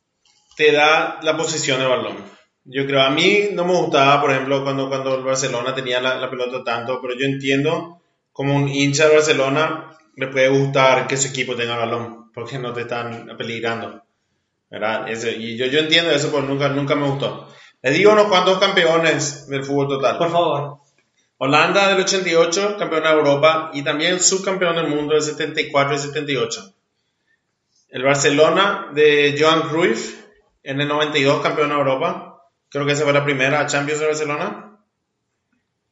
te da la posición de balón. Yo creo, a mí no me gustaba, por ejemplo, cuando, cuando el Barcelona tenía la, la pelota tanto, pero yo entiendo como un hincha de Barcelona le puede gustar que su equipo tenga balón, porque no te están peligrando. ¿Verdad? Ese- y yo, yo entiendo eso, pero nunca, nunca me gustó. Les digo unos cuantos campeones del fútbol total. Por favor. Holanda del 88, campeón de Europa, y también subcampeón del mundo del 74 y 78. El Barcelona de Johan Cruyff, en el 92, campeón de Europa. Creo que esa fue la primera Champions de Barcelona.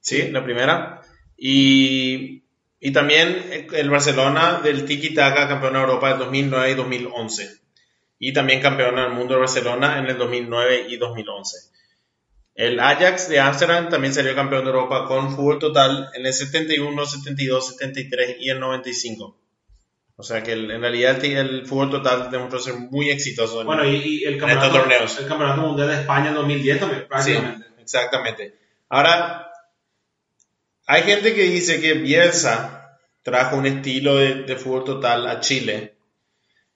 Sí, la primera. Y, y también el Barcelona del Tiki Taka, campeón de Europa del 2009 y 2011. Y también campeón del mundo de Barcelona en el 2009 y 2011. El Ajax de Ámsterdam también salió campeón de Europa con fútbol total en el 71, 72, 73 y el 95. O sea que el- en realidad el, el fútbol total demostró ser muy exitoso. en- Bueno, y, y el, estos campeonato, torneos. el campeonato mundial de España en 2010 también, Sí, prácticamente. exactamente. Ahora, hay gente que dice que Bielsa trajo un estilo de, de fútbol total a Chile,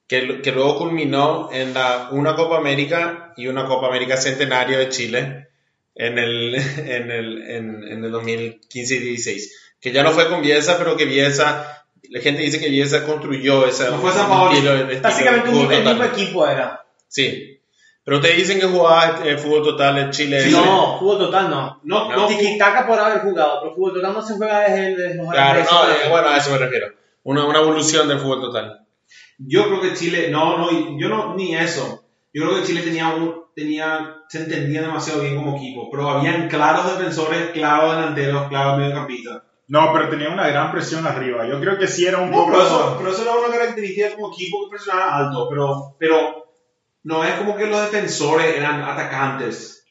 que, que luego culminó en la, una Copa América y una Copa América Centenario de Chile en el, en el, en, en el 2015 y 16. Que ya no fue con Bielsa, pero que Bielsa, la gente dice que Bielsa construyó ese No fue San Básicamente un, mismo equipo era. Sí. Pero ustedes dicen que jugaba eh, fútbol total en Chile. no, fútbol total no. No, No. Tiki-taka por haber jugado, pero fútbol total no se juega desde, desde los Claro, no, eh, bueno, a eso me refiero. Una, una evolución del fútbol total. Yo creo que Chile, no, no, yo no, ni eso. Yo creo que Chile tenía un, tenía, se entendía demasiado bien como equipo, pero habían claros defensores, claros delanteros, claros mediocampistas. No, pero tenía una gran presión arriba. Yo creo que sí era un No, poco... pero eso, pero eso era una característica como equipo que presionaba alto, pero, pero no es como que los defensores eran atacantes.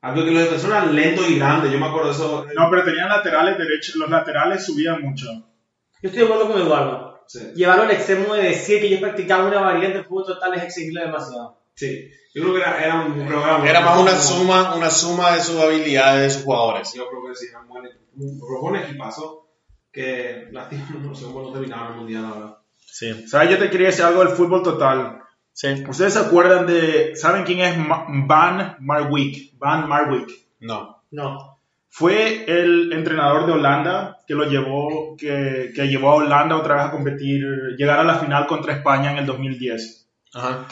Algo que los defensores eran lentos y grandes, yo me acuerdo de eso. No, pero tenían laterales derechos. Los laterales subían mucho. Yo estoy de acuerdo con Eduardo. Sí, Llevarlo al extremo de decir que ellos practicaban una variante de fútbol total es exigirle demasiado. sí. Yo creo que era, era un programa. Era más una suma, una suma de sus habilidades de sus jugadores. Yo creo que sí, era un buen, un, equipazo que lástima, no sé cómo no terminaron el mundial ahora. Sí. ¿Sabes? Yo te quería decir algo del fútbol total. Sí. ¿Ustedes se acuerdan de... ¿Saben quién es Van Marwijk? Van Marwijk. No. No. Fue el entrenador de Holanda que lo llevó, que, que llevó a Holanda otra vez a competir, llegar a la final contra España en el 2010. Ajá.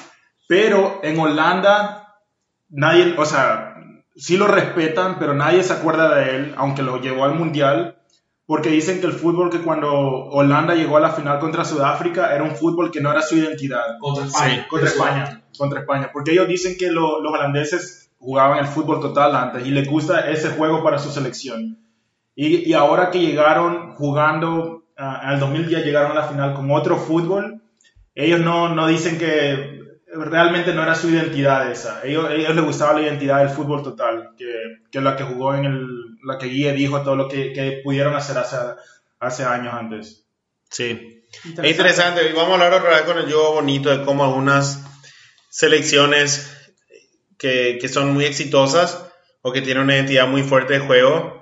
Pero en Holanda, nadie, o sea, sí lo respetan, pero nadie se acuerda de él, aunque lo llevó al Mundial, porque dicen que el fútbol que cuando Holanda llegó a la final contra Sudáfrica era un fútbol que no era su identidad. Contra España. Contra. España, contra España, porque ellos dicen que lo- los holandeses jugaban el fútbol total antes y les gusta ese juego para su selección. Y, y ahora que llegaron jugando, ah, en el 2010 llegaron a la final con otro fútbol, ellos no, no dicen que realmente no era su identidad esa. Ellos, ellos les gustaba la identidad del fútbol total, que, que la que jugó en el, la que Guille dijo todo lo que, que pudieron hacer hace, hace años antes. Sí. Es interesante. Y vamos a hablar otra vez con el juego bonito de cómo algunas selecciones que, son muy exitosas o que tienen una identidad muy fuerte de juego.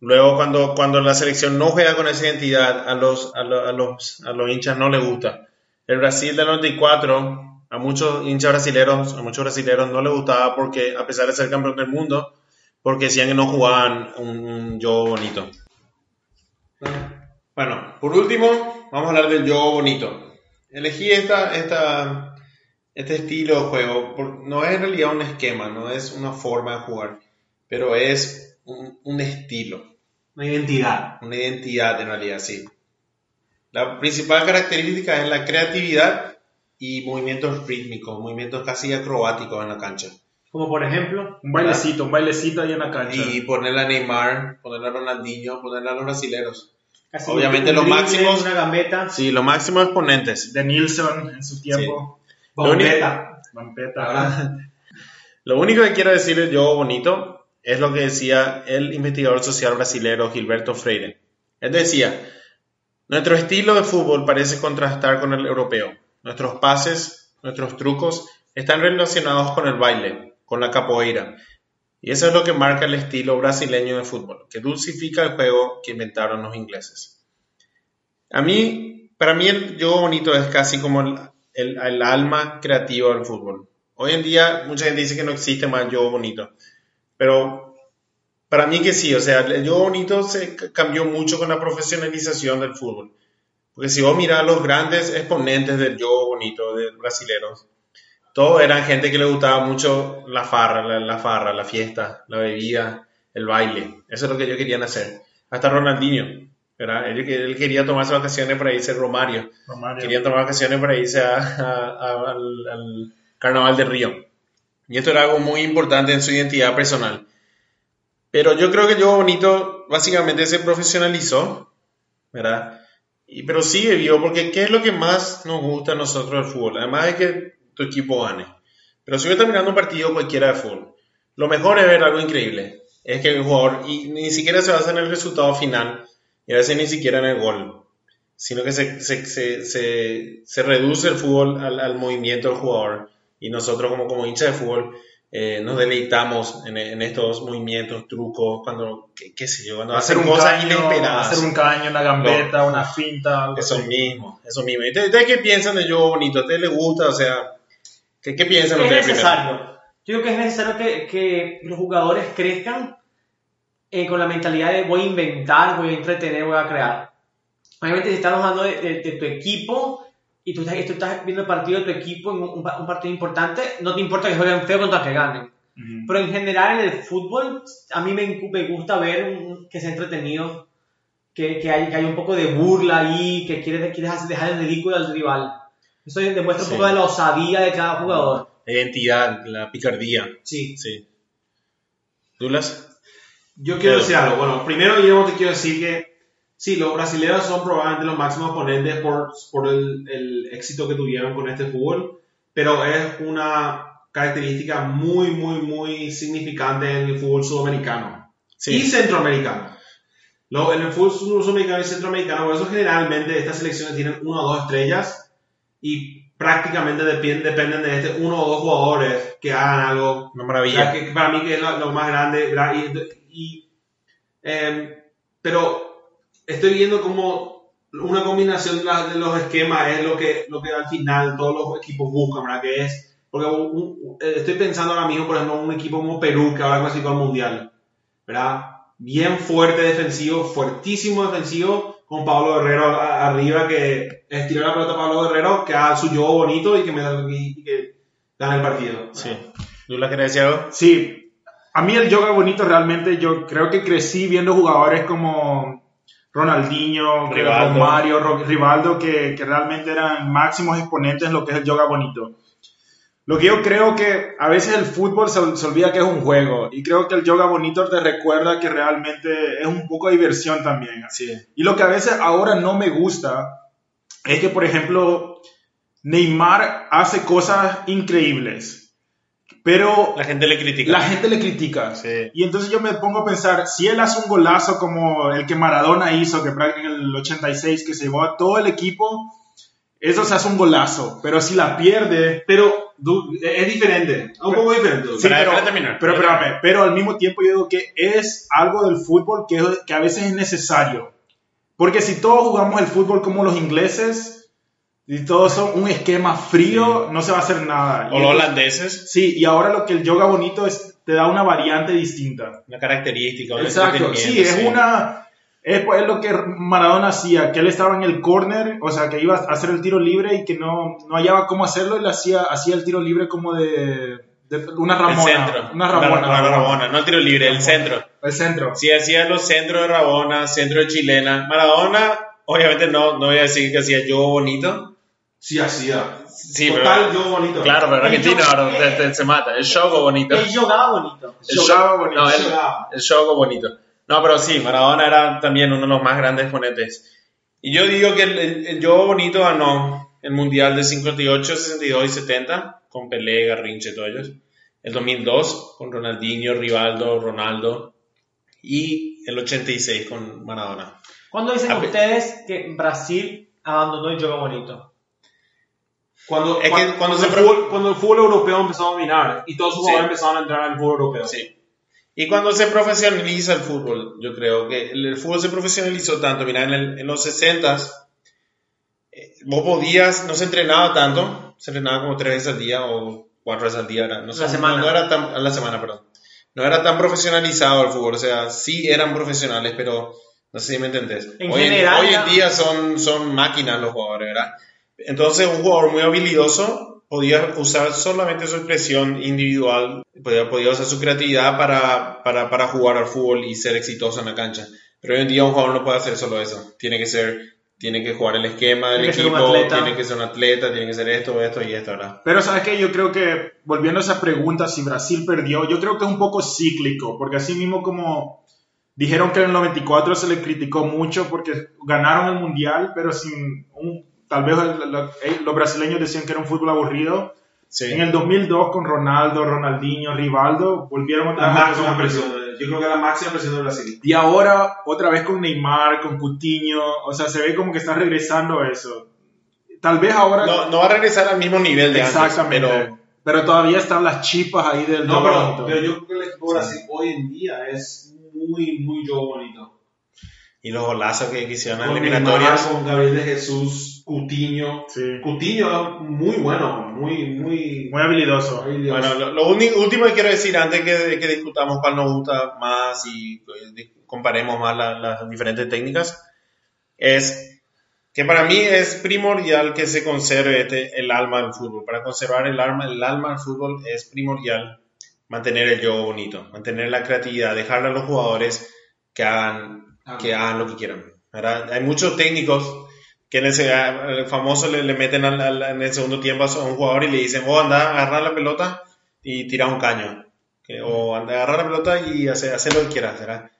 Luego, cuando, cuando la selección no juega con esa identidad, a los, a, lo- a los, a los hinchas no les gusta. El Brasil del 94, a muchos hinchas brasileros, a muchos brasileros no les gustaba porque, a pesar de ser campeón del mundo, porque decían que no jugaban un, un juego bonito. Bueno, por último, vamos a hablar del juego bonito. Elegí esta, esta, este estilo de juego. no es en realidad un esquema, no es una forma de jugar, pero es un, un estilo, Una identidad. una identidad en realidad, sí. La principal característica es la creatividad y movimientos rítmicos, movimientos casi acrobáticos en la cancha. Como por ejemplo, Un bailecito, un bailecito ahí en la cancha. Y ponerle a Neymar, ponerle a Ronaldinho, ponerle a los brasileros. casi Obviamente un los máximos- Una gambeta. Sí, los máximos exponentes. de Nilsson en su tiempo. Lo Lo único que quiero decir del juego bonito es lo que decía el investigador social brasilero Gilberto Freire. Él decía, nuestro estilo de fútbol parece contrastar con el europeo. Nuestros pases, nuestros trucos están relacionados con el baile, con la capoeira. Y eso es lo que marca el estilo brasileño de fútbol, que dulcifica el juego que inventaron los ingleses. A mí, para mí el juego bonito es casi como el, el- el alma creativa del fútbol, Hoy en día mucha gente dice que no existe más yo bonito, pero para mí que sí, o sea, el yo bonito se cambió mucho con la profesionalización del fútbol. Porque si vos mirás los grandes exponentes del yo bonito, de brasileros, todos eran gente que le gustaba mucho la farra, la, la farra, la fiesta, la bebida, el baile. Eso es lo que ellos querían hacer. Hasta Ronaldinho, ¿verdad? Él, él quería tomarse vacaciones para irse a Romario. Romario. Querían tomar vacaciones para irse a- a- a- al, al Carnaval de Río. Y esto era algo muy importante en su identidad personal. Pero yo creo que yo bonito básicamente se profesionalizó, ¿verdad? Y, pero sigue vivo, porque ¿qué es lo que más nos gusta a nosotros del fútbol? Además de que tu equipo gane. Pero si mirando un partido cualquiera de fútbol, lo mejor es ver algo increíble. Es que el jugador, y ni siquiera se basa en el resultado final, y a veces ni siquiera en el gol, sino que se, se, se, se, se reduce el fútbol al, al movimiento del jugador. Y nosotros como, como hinchas de fútbol eh, nos deleitamos en, en estos movimientos, trucos, cuando, qué, qué sé yo, cuando hacer hacen un cosas caño, inesperadas. hacer un caño, una gambeta, una finta, algo Eso así. mismo, eso mismo. ¿Y ustedes qué piensan de yo bonito? ¿A ustedes les gusta? O sea, ¿qué, qué piensan Es ustedes primero? necesario. Yo creo que es necesario que, que los jugadores crezcan eh, con la mentalidad de voy a inventar, voy a entretener, voy a crear. Obviamente, si estamos hablando de, de- de tu equipo y tú estás, tú estás viendo el partido de tu equipo en un, un pa- un partido importante, no te importa que jueguen feo contra que ganen. Ujú. Pero en general, en el fútbol, a mí me, me gusta ver un- que sea entretenido, que, que, hay, que hay un poco de burla ahí, que quieres, quieres dejar en ridículo al rival. Eso demuestra Sí. un poco de la osadía de cada jugador. La identidad, la picardía. Sí. Sí. ¿Douglas? Yo quiero decir algo. Bueno, primero Guillermo te quiero decir que sí, los brasileños son probablemente los máximos ponentes por, por el, el éxito que tuvieron con este fútbol, pero es una característica muy, muy, muy significante en el fútbol sudamericano y centroamericano. Lo- en el fútbol sudamericano y centroamericano, por eso generalmente estas selecciones tienen una o dos estrellas y prácticamente dependen, dependen de este uno o dos jugadores que hagan algo Una maravilla. que para mí que es lo, lo más grande, ¿verdad? Y, y, em, pero estoy viendo como una combinación de, la- de los esquemas es lo que, lo que al final todos los equipos buscan, ¿verdad? Que es, porque un- eh, estoy pensando ahora mismo, por ejemplo, un equipo como Perú que ahora clasificó al Mundial, ¿verdad? Bien fuerte defensivo, fuertísimo defensivo, con Pablo Guerrero arriba que estiró la pelota a Pablo Guerrero, que haga su juego bonito y que, me, y que gane el partido. Sí. ¿Douglas querés decir algo? Sí, a mí el yoga bonito realmente, yo creo que crecí viendo jugadores como Ronaldinho, Rivaldo. Romario, Ro- Rivaldo, que, que realmente eran máximos exponentes en lo que es el yoga bonito. Lo que yo creo que a veces el fútbol se, se olvida que es un juego y creo que el yoga bonito te recuerda que realmente es un poco de diversión también. Sí. Y lo que a veces ahora no me gusta es que, por ejemplo, Neymar hace cosas increíbles, pero La gente le critica. la gente le critica. Sí. Y entonces yo me pongo a pensar, si él hace un golazo como el que Maradona hizo, que en el 86, que se llevó a todo el equipo, eso se hace un golazo. Pero si la pierde... Pero es diferente, un poco diferente. Sí, pero, terminar. pero, espérame, pero al mismo tiempo yo digo que es algo del fútbol que, que a veces es necesario. Porque si todos jugamos el fútbol como los ingleses, y todos son un esquema frío, no se va a hacer nada. Y O los entonces- holandeses, Sí, y ahora lo que el yoga bonito es, te da una variante distinta. una característica. un Exacto, sí, es una... Es, pues, es lo que Maradona hacía, que él estaba en el corner, o sea, que iba a hacer el tiro libre y que no, no hallaba cómo hacerlo y le hacía, hacía el tiro libre como de, de una El ramona. centro. Una ramona. Una, una Rabona, no el tiro libre, el centro. El centro. Sí, hacía los centros de Rabona, centro de Chilena. Maradona, obviamente no, no voy a decir que hacía yo bonito. Sí, hacía. Sí, Total, pero, yo bonito. claro, pero El argentino yo- ahora te- te- se mata. El show bonito. Él jugaba bonito. El show- bonito. No, el, el show bonito. No, pero sí, Maradona era también uno de los más grandes exponentes. Y yo digo que el, el, el yo bonito ganó el Mundial de 58, 62 y 70 con Pelé, Garrincha y todos ellos. El 2002 con Ronaldinho, Rivaldo, Ronaldo. Y el 86 con Maradona. ¿Cuándo dicen A ustedes que Brasil abandonó el juego bonito? Cuando, Es que cuando, cuando cuando se el fútbol, cuando el fútbol europeo empezó a dominar y todos sus Sí. jugadores empezaron a entrar al fútbol europeo. Sí. Y cuando se profesionaliza el fútbol, yo creo que el, el fútbol se profesionalizó tanto. Mira, en, el- en los 60s, eh, vos podías, no se entrenaba tanto, se entrenaba como tres veces al día o cuatro veces al día. Era, no sé, La semana. No, no era tan, a la semana, perdón. No era tan profesionalizado el fútbol, o sea, sí eran profesionales, pero no sé si me entendés. En hoy, general hoy en día son, son máquinas los jugadores, ¿verdad? Entonces un jugador muy habilidoso podía usar solamente su expresión individual, podía, podía usar su creatividad para, para, para jugar al fútbol y ser exitoso en la cancha. Pero hoy en día un jugador no puede hacer solo eso. Tiene que ser, tiene que jugar el esquema del Tiene equipo, tiene que ser un atleta, tiene que ser esto, esto y esto, ¿verdad? Pero sabes que yo creo que, volviendo a esa pregunta, si Brasil perdió, yo creo que es un poco cíclico, porque así mismo como dijeron que en el 94 se le criticó mucho porque ganaron el Mundial, pero sin un, tal vez eh, los brasileños decían que era un fútbol aburrido. Sí. En el 2002 con Ronaldo, Ronaldinho, Rivaldo, volvieron otra La vez a máxima presión. Yo creo que la máxima presión de Brasil. Y ahora otra vez con Neymar, con Coutinho, o sea, se ve como que está regresando a eso. Tal vez ahora... No, no va a regresar al mismo nivel de exactamente. antes, pero pero todavía están las chipas ahí del No, pero, pero yo creo que el equipo Brasil hoy en día es muy, muy yo bonito. y los golazos que, hicieron en eliminatorias. Neymar, con Gabriel de Jesús, Coutinho. Sí. Coutinho muy bueno, muy, muy... Muy habilidoso. habilidoso. Bueno, lo, lo último que quiero decir antes que, que discutamos cuál nos gusta más y di- comparemos más la- las diferentes técnicas es que para mí es primordial que se conserve este, el alma del fútbol. Para conservar el alma, el alma del fútbol es primordial mantener el juego bonito, mantener la creatividad, dejarle a los jugadores que hagan, que hagan lo que quieran. ¿verdad? Hay muchos técnicos que en ese el famoso le, le meten al- al- en el segundo tiempo a un jugador y le dicen, vos anda, agarrar la pelota y tira un caño. O anda, agarrar la pelota y hacer, hacer lo que quieras, ¿verdad?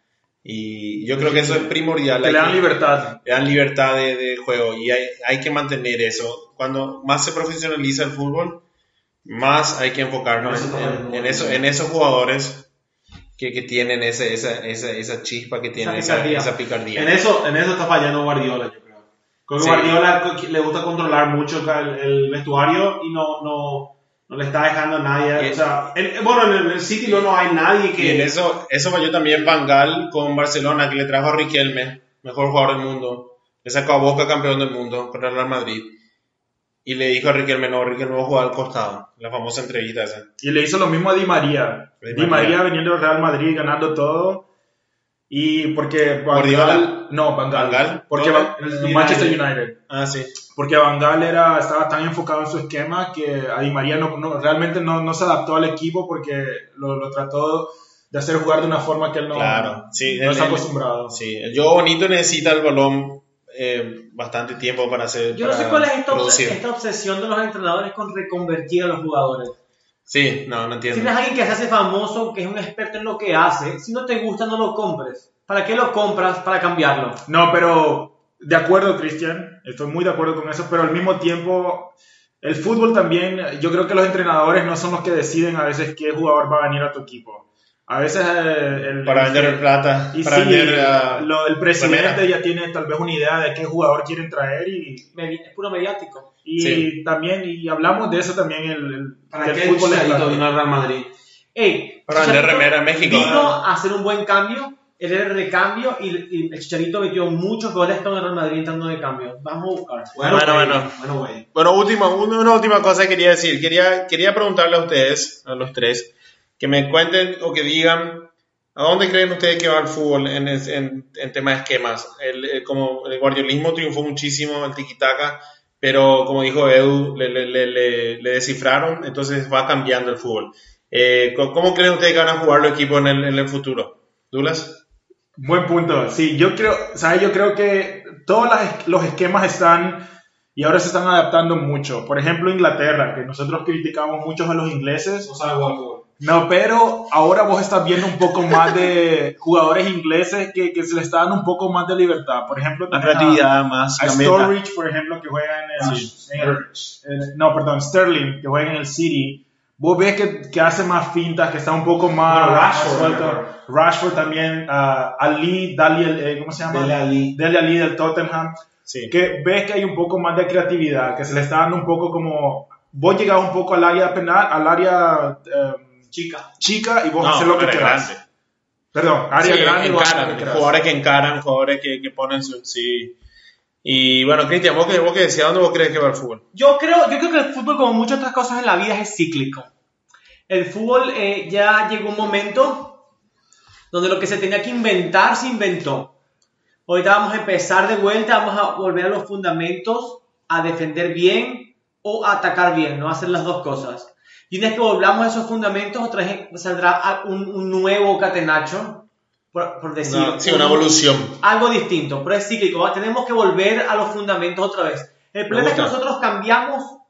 Y yo creo que eso es primordial. Le dan libertad. le dan libertad de, de juego y hay, hay que mantener eso. Cuando más se profesionaliza el fútbol, más hay que enfocarnos Eso en, en- eso, en esos jugadores que, que tienen ese, esa, esa, esa chispa, que tienen esa, picardía. esa picardía. En eso, en eso está fallando Guardiola, yo creo. Creo que Sí. Guardiola le gusta controlar mucho el, el vestuario y no, no, no le está dejando a nadie. Y- o sea, en- bueno, en el, en el City no, no hay nadie Y que... en eso, eso falló también Van Gaal con Barcelona, que le trajo a Riquelme, mejor jugador del mundo. Le sacó a Boca campeón del mundo contra el Real Madrid. Y le dijo a Riquelme, no, Riquelme va a jugar al costado. La famosa entrevista esa. Y le hizo lo mismo a Di María. Di Di María. María veniendo del Real Madrid ganando todo. Y porque Van Guardiola. Gaal- no, Van Gaal. Van Gaal. Porque. Manchester United. Ah, sí. Porque Van Gaal era, estaba tan enfocado en su esquema que a Di María no, no- realmente no, no se adaptó al equipo porque lo, lo trató de hacer jugar de una forma que él no, Claro, sí, no el- está el- acostumbrado. Sí, el juego bonito necesita el balón eh, bastante tiempo para hacer. Yo no sé cuál es esta obsesión de los entrenadores con reconvertir a los jugadores. Sí, no, no Si entiendo. eres alguien que se hace famoso, que es un experto en lo que hace, si no te gusta, no lo compres. ¿Para qué lo compras? Para cambiarlo. No, pero de acuerdo, Cristian, estoy muy de acuerdo con eso, pero al mismo tiempo, el fútbol también, yo creo que los entrenadores no son los que deciden a veces qué jugador va a venir a tu equipo. A veces eh, el, Para vender plata, y para sí, vender. lo- el presidente remera. ya tiene tal vez una idea de qué jugador quieren traer y, Medi- Es puro mediático. y Sí. también, y hablamos de eso también, el, el, ¿Para del qué fútbol clave. vino al Real Madrid? Ey, Para vender remera en México. Vino a hacer un buen cambio. Él era el recambio y, y el Chicharito metió muchos goles con el Real Madrid entrando de cambio. Vamos a buscar. Bueno, bueno. Bueno, güey. Bueno, última, una, una última cosa que quería decir. Quería, quería preguntarle a ustedes, a los tres, que me cuenten o que digan a dónde creen ustedes que va el fútbol en, en, en tema de esquemas. El, el- como el guardiolismo triunfó muchísimo, el tiki-taka, pero como dijo Edu, le, le, le, le- le descifraron, entonces va cambiando el fútbol. Eh, ¿cómo- ¿Cómo creen ustedes que van a jugar los equipos en el, en el futuro? ¿Dulas? Buen punto. Sí, yo creo, ¿sabes? Yo creo que todos las- los esquemas están y ahora se están adaptando mucho. Por ejemplo, Inglaterra, que nosotros criticamos mucho a los ingleses. No sabe jugar fútbol. No, pero ahora vos estás viendo un poco más de jugadores ingleses que, que se les está dando un poco más de libertad. Por ejemplo, Más tenés a- creatividad, más a. Sturridge, por ejemplo, que juega en el, en el- en- no, perdón, Sterling, que juega en el City. Vos ves que, que hace más fintas, que está un poco más Bueno, Rashford, suelto. mejor. Rashford también, ah, Ali, Dali, eh, ¿cómo se llama? Dele Alli. Dele Ali del Tottenham. Sí. Que ves que hay un poco más de creatividad, que se le está dando un poco como, vos llegás un poco al área penal, al área eh, Chica. chica y vos No, haces lo que querás. grande. Perdón, área Sí, grande encaran, que jugadores que encaran, jugadores que, que ponen su... Sí. Y bueno, Cristian, vos que, vos que decías, ¿dónde vos crees que va el fútbol? Yo creo, yo creo que el fútbol, como muchas otras cosas en la vida, es cíclico. El fútbol eh, ya llegó un momento donde lo que se tenía que inventar se inventó. Ahorita vamos a empezar de vuelta, vamos a volver a los fundamentos, a defender bien o a atacar bien, no hacer las dos cosas. Y una vez que volvamos a esos fundamentos, otra vez saldrá un, un nuevo catenacho, por, por decir. Una, sí, una evolución. Algo distinto, pero es cíclico. ¿va? Tenemos que volver a los fundamentos otra vez. El problema es que nosotros cambiamos, o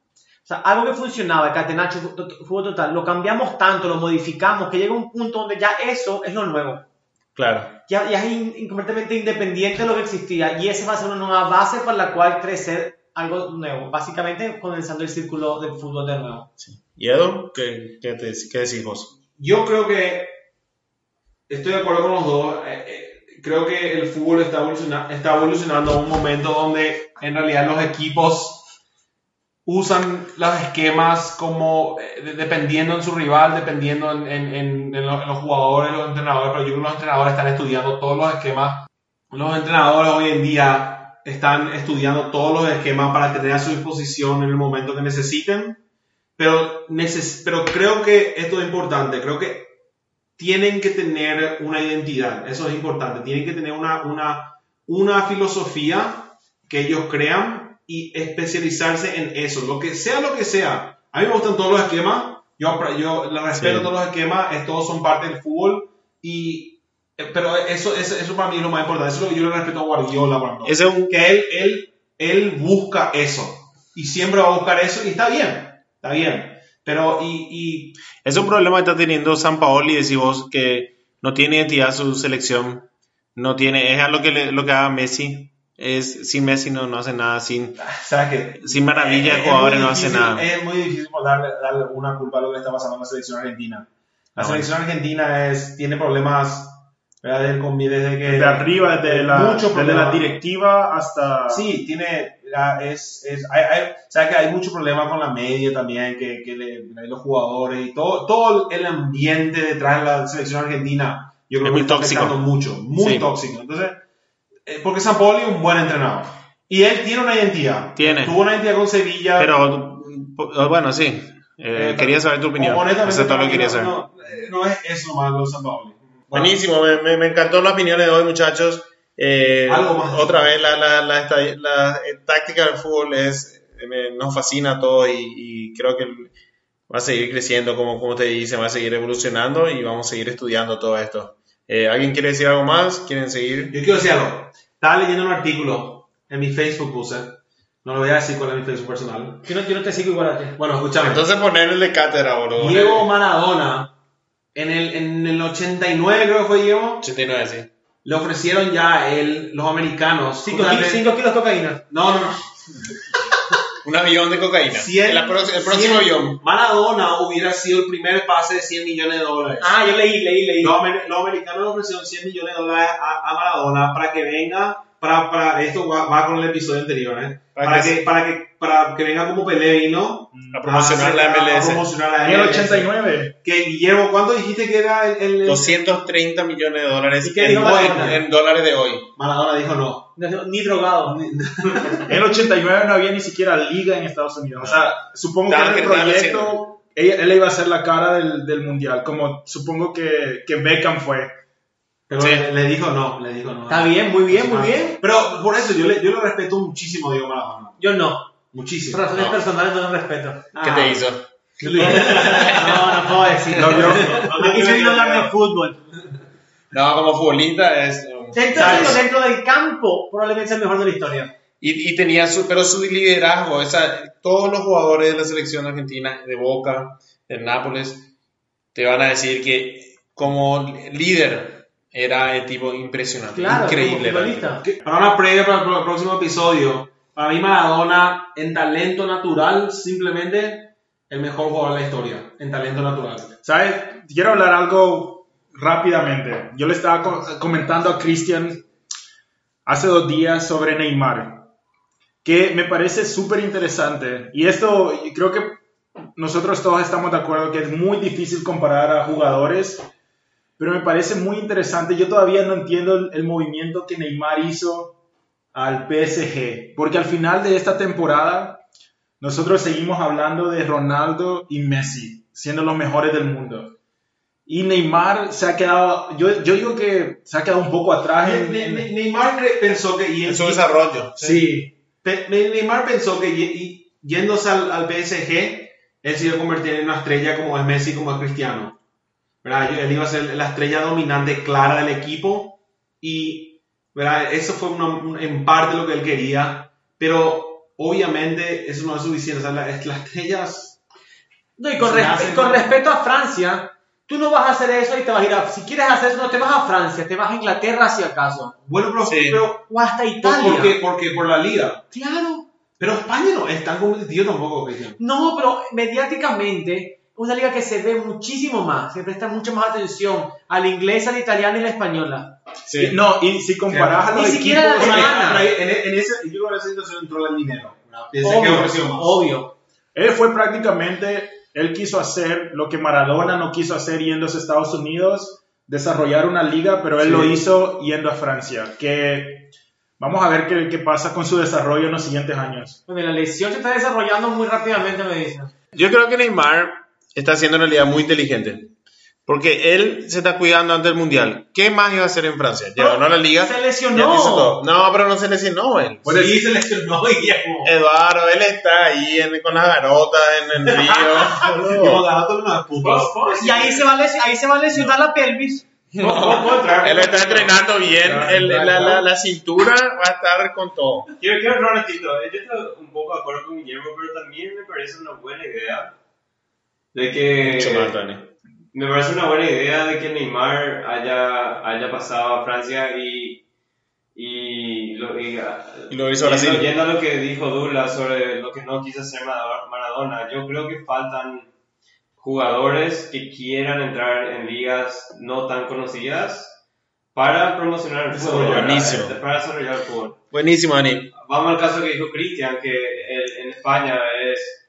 sea, algo que funcionaba, el catenacho, fútbol total, lo cambiamos tanto, lo modificamos, que llega un punto donde ya eso es lo nuevo. Claro. Ya, ya es in- completamente independiente de lo que existía y esa va a ser una nueva base para la cual crecer algo nuevo. Básicamente condensando el círculo del fútbol de nuevo. ¿Y Edo? ¿Qué, qué, te- qué decís vos? Yo creo que estoy de acuerdo con los dos. Eh, eh, creo que el fútbol está, evoluciona- está evolucionando a un momento donde en realidad los equipos usan los esquemas como eh, de- dependiendo en su rival, dependiendo en, en- en- en los jugadores, los entrenadores, pero yo creo que los entrenadores están estudiando todos los esquemas. Los entrenadores hoy en día están estudiando todos los esquemas para tener a su disposición en el momento que necesiten. Pero, neces- pero creo que esto es importante, creo que tienen que tener una identidad, eso es importante, tienen que tener una, una, una filosofía que ellos crean y especializarse en eso, lo que sea lo que sea. A mí me gustan todos los esquemas, yo, yo respeto Sí. todos los esquemas, es- todos son parte del fútbol, y, eh, pero eso, eso, eso para mí es lo más importante, eso es lo que yo le respeto a Guardiola, Ese es un, que él, él, él busca eso y siempre va a buscar eso y está bien, está bien. Pero, y, y es un problema que está teniendo San Paoli, decís vos, que no tiene identidad su selección. No tiene, es algo que, le- lo que haga Messi. Es, sin Messi no, no hace nada, sin, sin maravilla de es jugadores no hace nada. Es muy difícil darle, darle una culpa a lo que está pasando en la selección argentina. La Ah, selección argentina es, tiene problemas ¿verdad? Desde, que... Arriba, desde la, Mucho desde la directiva hasta... Sí, tiene, la- es, es, hay, hay- o sea que hay mucho problema con la media también, que, que le- los jugadores y todo, todo el ambiente detrás de la selección argentina, yo Es creo muy que está tóxico. afectando mucho, muy Sí. tóxico. Entonces, eh, porque San Paoli es un buen entrenador. Y él tiene una identidad. Tiene. Tuvo una identidad con Sevilla. Pero, po- bueno, sí. Eh, Eh, quería saber tu opinión. honestamente, Eso es todo lo que quería saber. no, no, eh, no es eso malo de San Paoli. Bueno, Buenísimo, me, me, me encantó la opinión de hoy, muchachos. Eh, Algo más. Otra vez, la, la, la, la, eh, táctica del fútbol es, eh, me- nos fascina a todos y, y creo que va a seguir creciendo, como, como te dice, va a seguir evolucionando y vamos a seguir estudiando todo esto. Eh, ¿Alguien quiere decir algo más? ¿Quieren seguir? Yo quiero decir algo. Estaba leyendo un artículo en mi Facebook puse. No lo voy a decir cuál es mi Facebook personal. Yo no, yo no te sigo igual a ti. Bueno, escúchame. Entonces poner el de cátedra, boludo. Diego Maradona, en el, en el 89 creo que fue Diego, 89, sí. Le ofrecieron ya a él, los americanos, 5 una vez- kilos de cocaína. No, no, no. Un avión de cocaína. Cien- el próximo avión. Maradona hubiera sido el primer pase de 100 millones de dólares. Ah, yo leí, leí, leí. Los americanos le ofrecieron 100 millones de dólares a, a Maradona para que venga, para, para esto va, va con el episodio anterior, ¿eh? Para Para, que- que, para, que, para que venga como Pelé vino A promocionar la a- a MLS. promocionar la En el MLS. 89. Que Guillermo, ¿cuánto dijiste que era el, el- el- 230 millones de dólares ¿Y qué en, dijo hoy- en dólares de hoy. Maradona dijo no. No, Ni drogado. En el 89 no había ni siquiera liga en Estados Unidos. O sea, supongo que era el proyecto. Ella, él iba a ser la cara del, del mundial, como supongo que, que Beckham fue. Pero Sí. le, le dijo no, le dijo no. Está bien, muy bien, muy bien. Pero por eso yo le, yo le respeto muchísimo a Diego Maradona. Yo no. Muchísimo. Por razones No. personales no lo respeto. ¿Qué Ah. te hizo? No, no puedo decir. No, yo- Aquí se vino a hablar de fútbol. No, como futbolista es... um, Dentro, dentro del campo, probablemente es el mejor de la historia. Y, y tenía su, pero su liderazgo, o sea, todos los jugadores de la selección argentina, de Boca, de Nápoles, te van a decir que como líder era el tipo impresionante, Claro, increíble. Para una previa para el próximo episodio, para mí Maradona en talento natural, simplemente el mejor jugador de la historia, en talento natural. ¿Sabes? Quiero hablar algo rápidamente. Yo le estaba co- comentando a Cristian hace dos días sobre Neymar, que me parece súper interesante. Y esto, creo que nosotros todos estamos de acuerdo que es muy difícil comparar a jugadores, pero me parece muy interesante. Yo todavía no entiendo el, el movimiento que Neymar hizo al PSG, porque al final de esta temporada nosotros seguimos hablando de Ronaldo y Messi siendo los mejores del mundo. Y Neymar se ha quedado, yo, yo digo que se ha quedado un poco atrás. en- Ne- Ne- Neymar pensó que y- En su desarrollo. sí, Neymar pensó que y- y- yéndose al, al PSG, él se iba a convertir en una estrella como es Messi, como es Cristiano. ¿Verdad? Él iba a ser la estrella dominante clara del equipo y ¿verdad? eso fue una- un- en parte lo que él quería, pero obviamente eso no es suficiente. O sea, la- las estrellas... No, y con, respecto a Francia, tú no vas a hacer eso y te vas a ir a... Si quieres hacer eso, no te vas a Francia, te vas a Inglaterra si acaso. Bueno, pero, Sí. pero O hasta ¿por, Italia. por qué? Porque por la liga. Claro. Pero España no es tan competitivo tampoco, Cristiano. No, pero mediáticamente una liga que se ve muchísimo más, se presta mucho más atención a la inglesa, a la italiana y la española. Sí. no, y si comparas a Ni los siquiera equipos... la semana. ahí- en, en ese, yo creo que en esa situación entró el dinero. Obvio, obvio. Él fue prácticamente, él quiso hacer lo que Maradona no quiso hacer yéndose a Estados Unidos, desarrollar una liga, pero él Sí. lo hizo yendo a Francia. Que vamos a ver qué, qué pasa con su desarrollo en los siguientes años. Bueno, la lesión se está desarrollando muy rápidamente, me dicen. Yo creo que Neymar está haciendo en realidad muy inteligente. Porque él se está cuidando antes del Mundial. ¿Qué más iba a hacer en Francia? Ya Pero ganó la liga. se lesionó. No, pero no se lesionó él. Por sí, se lesionó y. Eduardo, él está ahí en- con las garotas en el río. Y ahí se va a, ahí se va a lesionar la pelvis. él está entrenando bien. Claro, el- la, claro. la- la cintura va a estar con todo. Quiero, quiero un ratito. eh, Yo estoy un poco de acuerdo con Guillermo, pero también me parece una buena idea de que. Mucho más, Dani. Me parece una buena idea de que Neymar haya, haya pasado a Francia y. Y lo, y, Y lo hizo Brasil. Yendo a lo que dijo Douglas sobre lo que no quiso hacer Mara- Maradona, yo creo que faltan jugadores que quieran entrar en ligas no tan conocidas para promocionar el fútbol. Buenísimo. Para desarrollar el fútbol Buenísimo, Dani. vamos al caso que dijo Cristian, que el- en España es,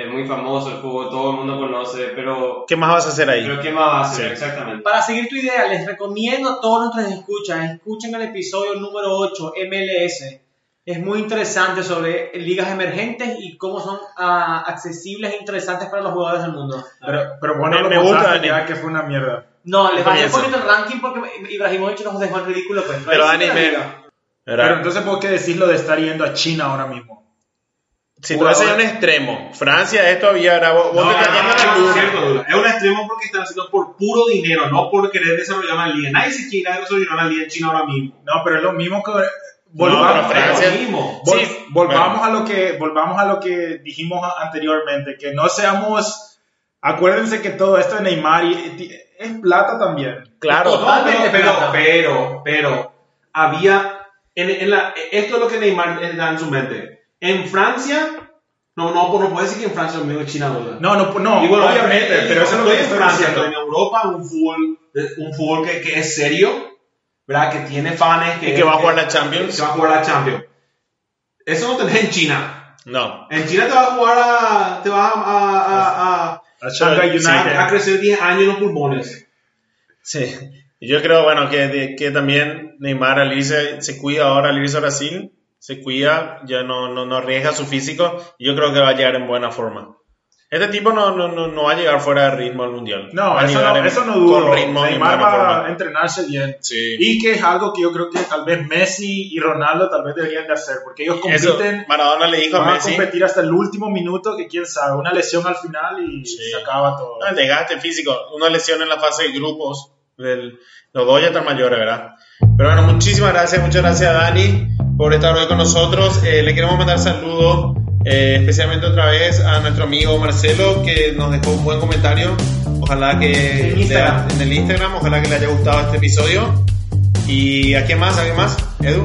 es muy famoso el fútbol, todo el mundo conoce, pero, ¿Qué más vas a hacer ahí? pero ¿qué más va a hacer Sí. exactamente? Para seguir tu idea, les recomiendo a todos nuestros escuchas, escuchen el episodio número 8, MLS. Es muy interesante sobre ligas emergentes y cómo son ah, accesibles e interesantes para los jugadores del mundo. Pero, pero bueno, Me- lo me gusta, Dani. que fue una mierda. No, les bajé un poquito el ranking porque Ibrahimovic nos dejó en ridículo. Pues. Pero Dani, me-. Pero entonces, ¿por qué decís lo de estar yendo a China ahora mismo? Si tú a un extremo, Francia es todavía, ahora vos, vos No, te no, no, cierto. Es un extremo porque están haciendo por puro dinero, no por querer desarrollar una liga. Nadie se quiere desarrollar una liga en China ahora mismo. No, pero es lo mismo que... Volvamos, Francia- Es lo mismo. Vol- Sí, volvamos a lo que volvamos a lo que dijimos anteriormente, que no seamos acuérdense que todo esto de Neymar y, y- es plata también. Claro. Totalmente pero, pero, pero, pero, había, en, en la, esto es lo que Neymar da en su mente. En Francia, no, no, no puede decir que en Francia es que China, Douglas. No, no, no, bueno, obviamente, pero eso es lo que estoy en Francia, diciendo. pero en Europa un fútbol, un fútbol que, que es serio, ¿verdad? Que tiene fans, que, Y que va a jugar la Champions. Que va a jugar la Champions. Eso no tenés en China. No. En China te vas a jugar a, te vas a, a, a, a- A crecer 10 años los pulmones. Sí. Yo creo, bueno, que, que también Neymar al irse, se cuida ahora al irse a Brasil, se cuida, ya no, no, no arriesga su físico, y yo creo que va a llegar en buena forma. Este tipo no, no, no, no va a llegar fuera de ritmo al mundial. No, Va eso no, en- eso no dudo. Ritmo Neymar va a forma. entrenarse bien. Sí. Y que es algo que yo creo que tal vez Messi y Ronaldo tal vez deberían de hacer, porque ellos Eso, compiten, Maradona le dijo a van a Messi, competir hasta el último minuto, que quién sabe, una lesión al final y Sí. se acaba todo. no, el desgaste físico, una lesión en la fase de grupos, del, los dos ya están mayores, ¿verdad? Pero bueno, muchísimas gracias, muchas gracias Dani por estar hoy con nosotros. Eh, le queremos mandar saludos, eh, especialmente otra vez a nuestro amigo Marcelo, que nos dejó un buen comentario. Ojalá que En Instagram. le- en el Instagram, ojalá que le haya gustado este episodio. ¿Y a quién más? ¿A quién más? ¿Edu?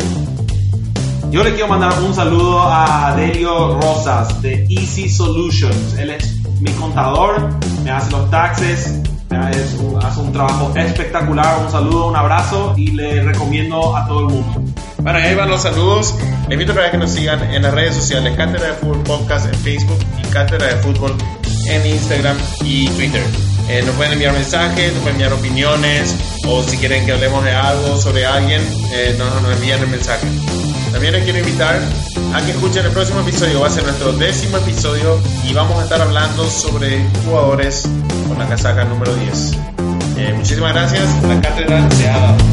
Yo le quiero mandar un saludo a Delio Rosas de Easy Solutions. Él es mi contador, me hace los taxes, un, hace un trabajo espectacular. Un saludo, un abrazo y le recomiendo a todo el mundo. Bueno, ahí van los saludos. Les invito a que nos sigan en las redes sociales, Cátedra de Fútbol Podcast en Facebook y Cátedra de Fútbol en Instagram y Twitter. Eh, nos pueden enviar mensajes, nos pueden enviar opiniones o si quieren que hablemos de algo sobre alguien, eh, nos, nos envían el mensaje. También les quiero invitar a que escuchen el próximo episodio, va a ser nuestro décimo episodio y vamos a estar hablando sobre jugadores con la casaca número 10. Eh, muchísimas gracias, la cátedra se ha dado.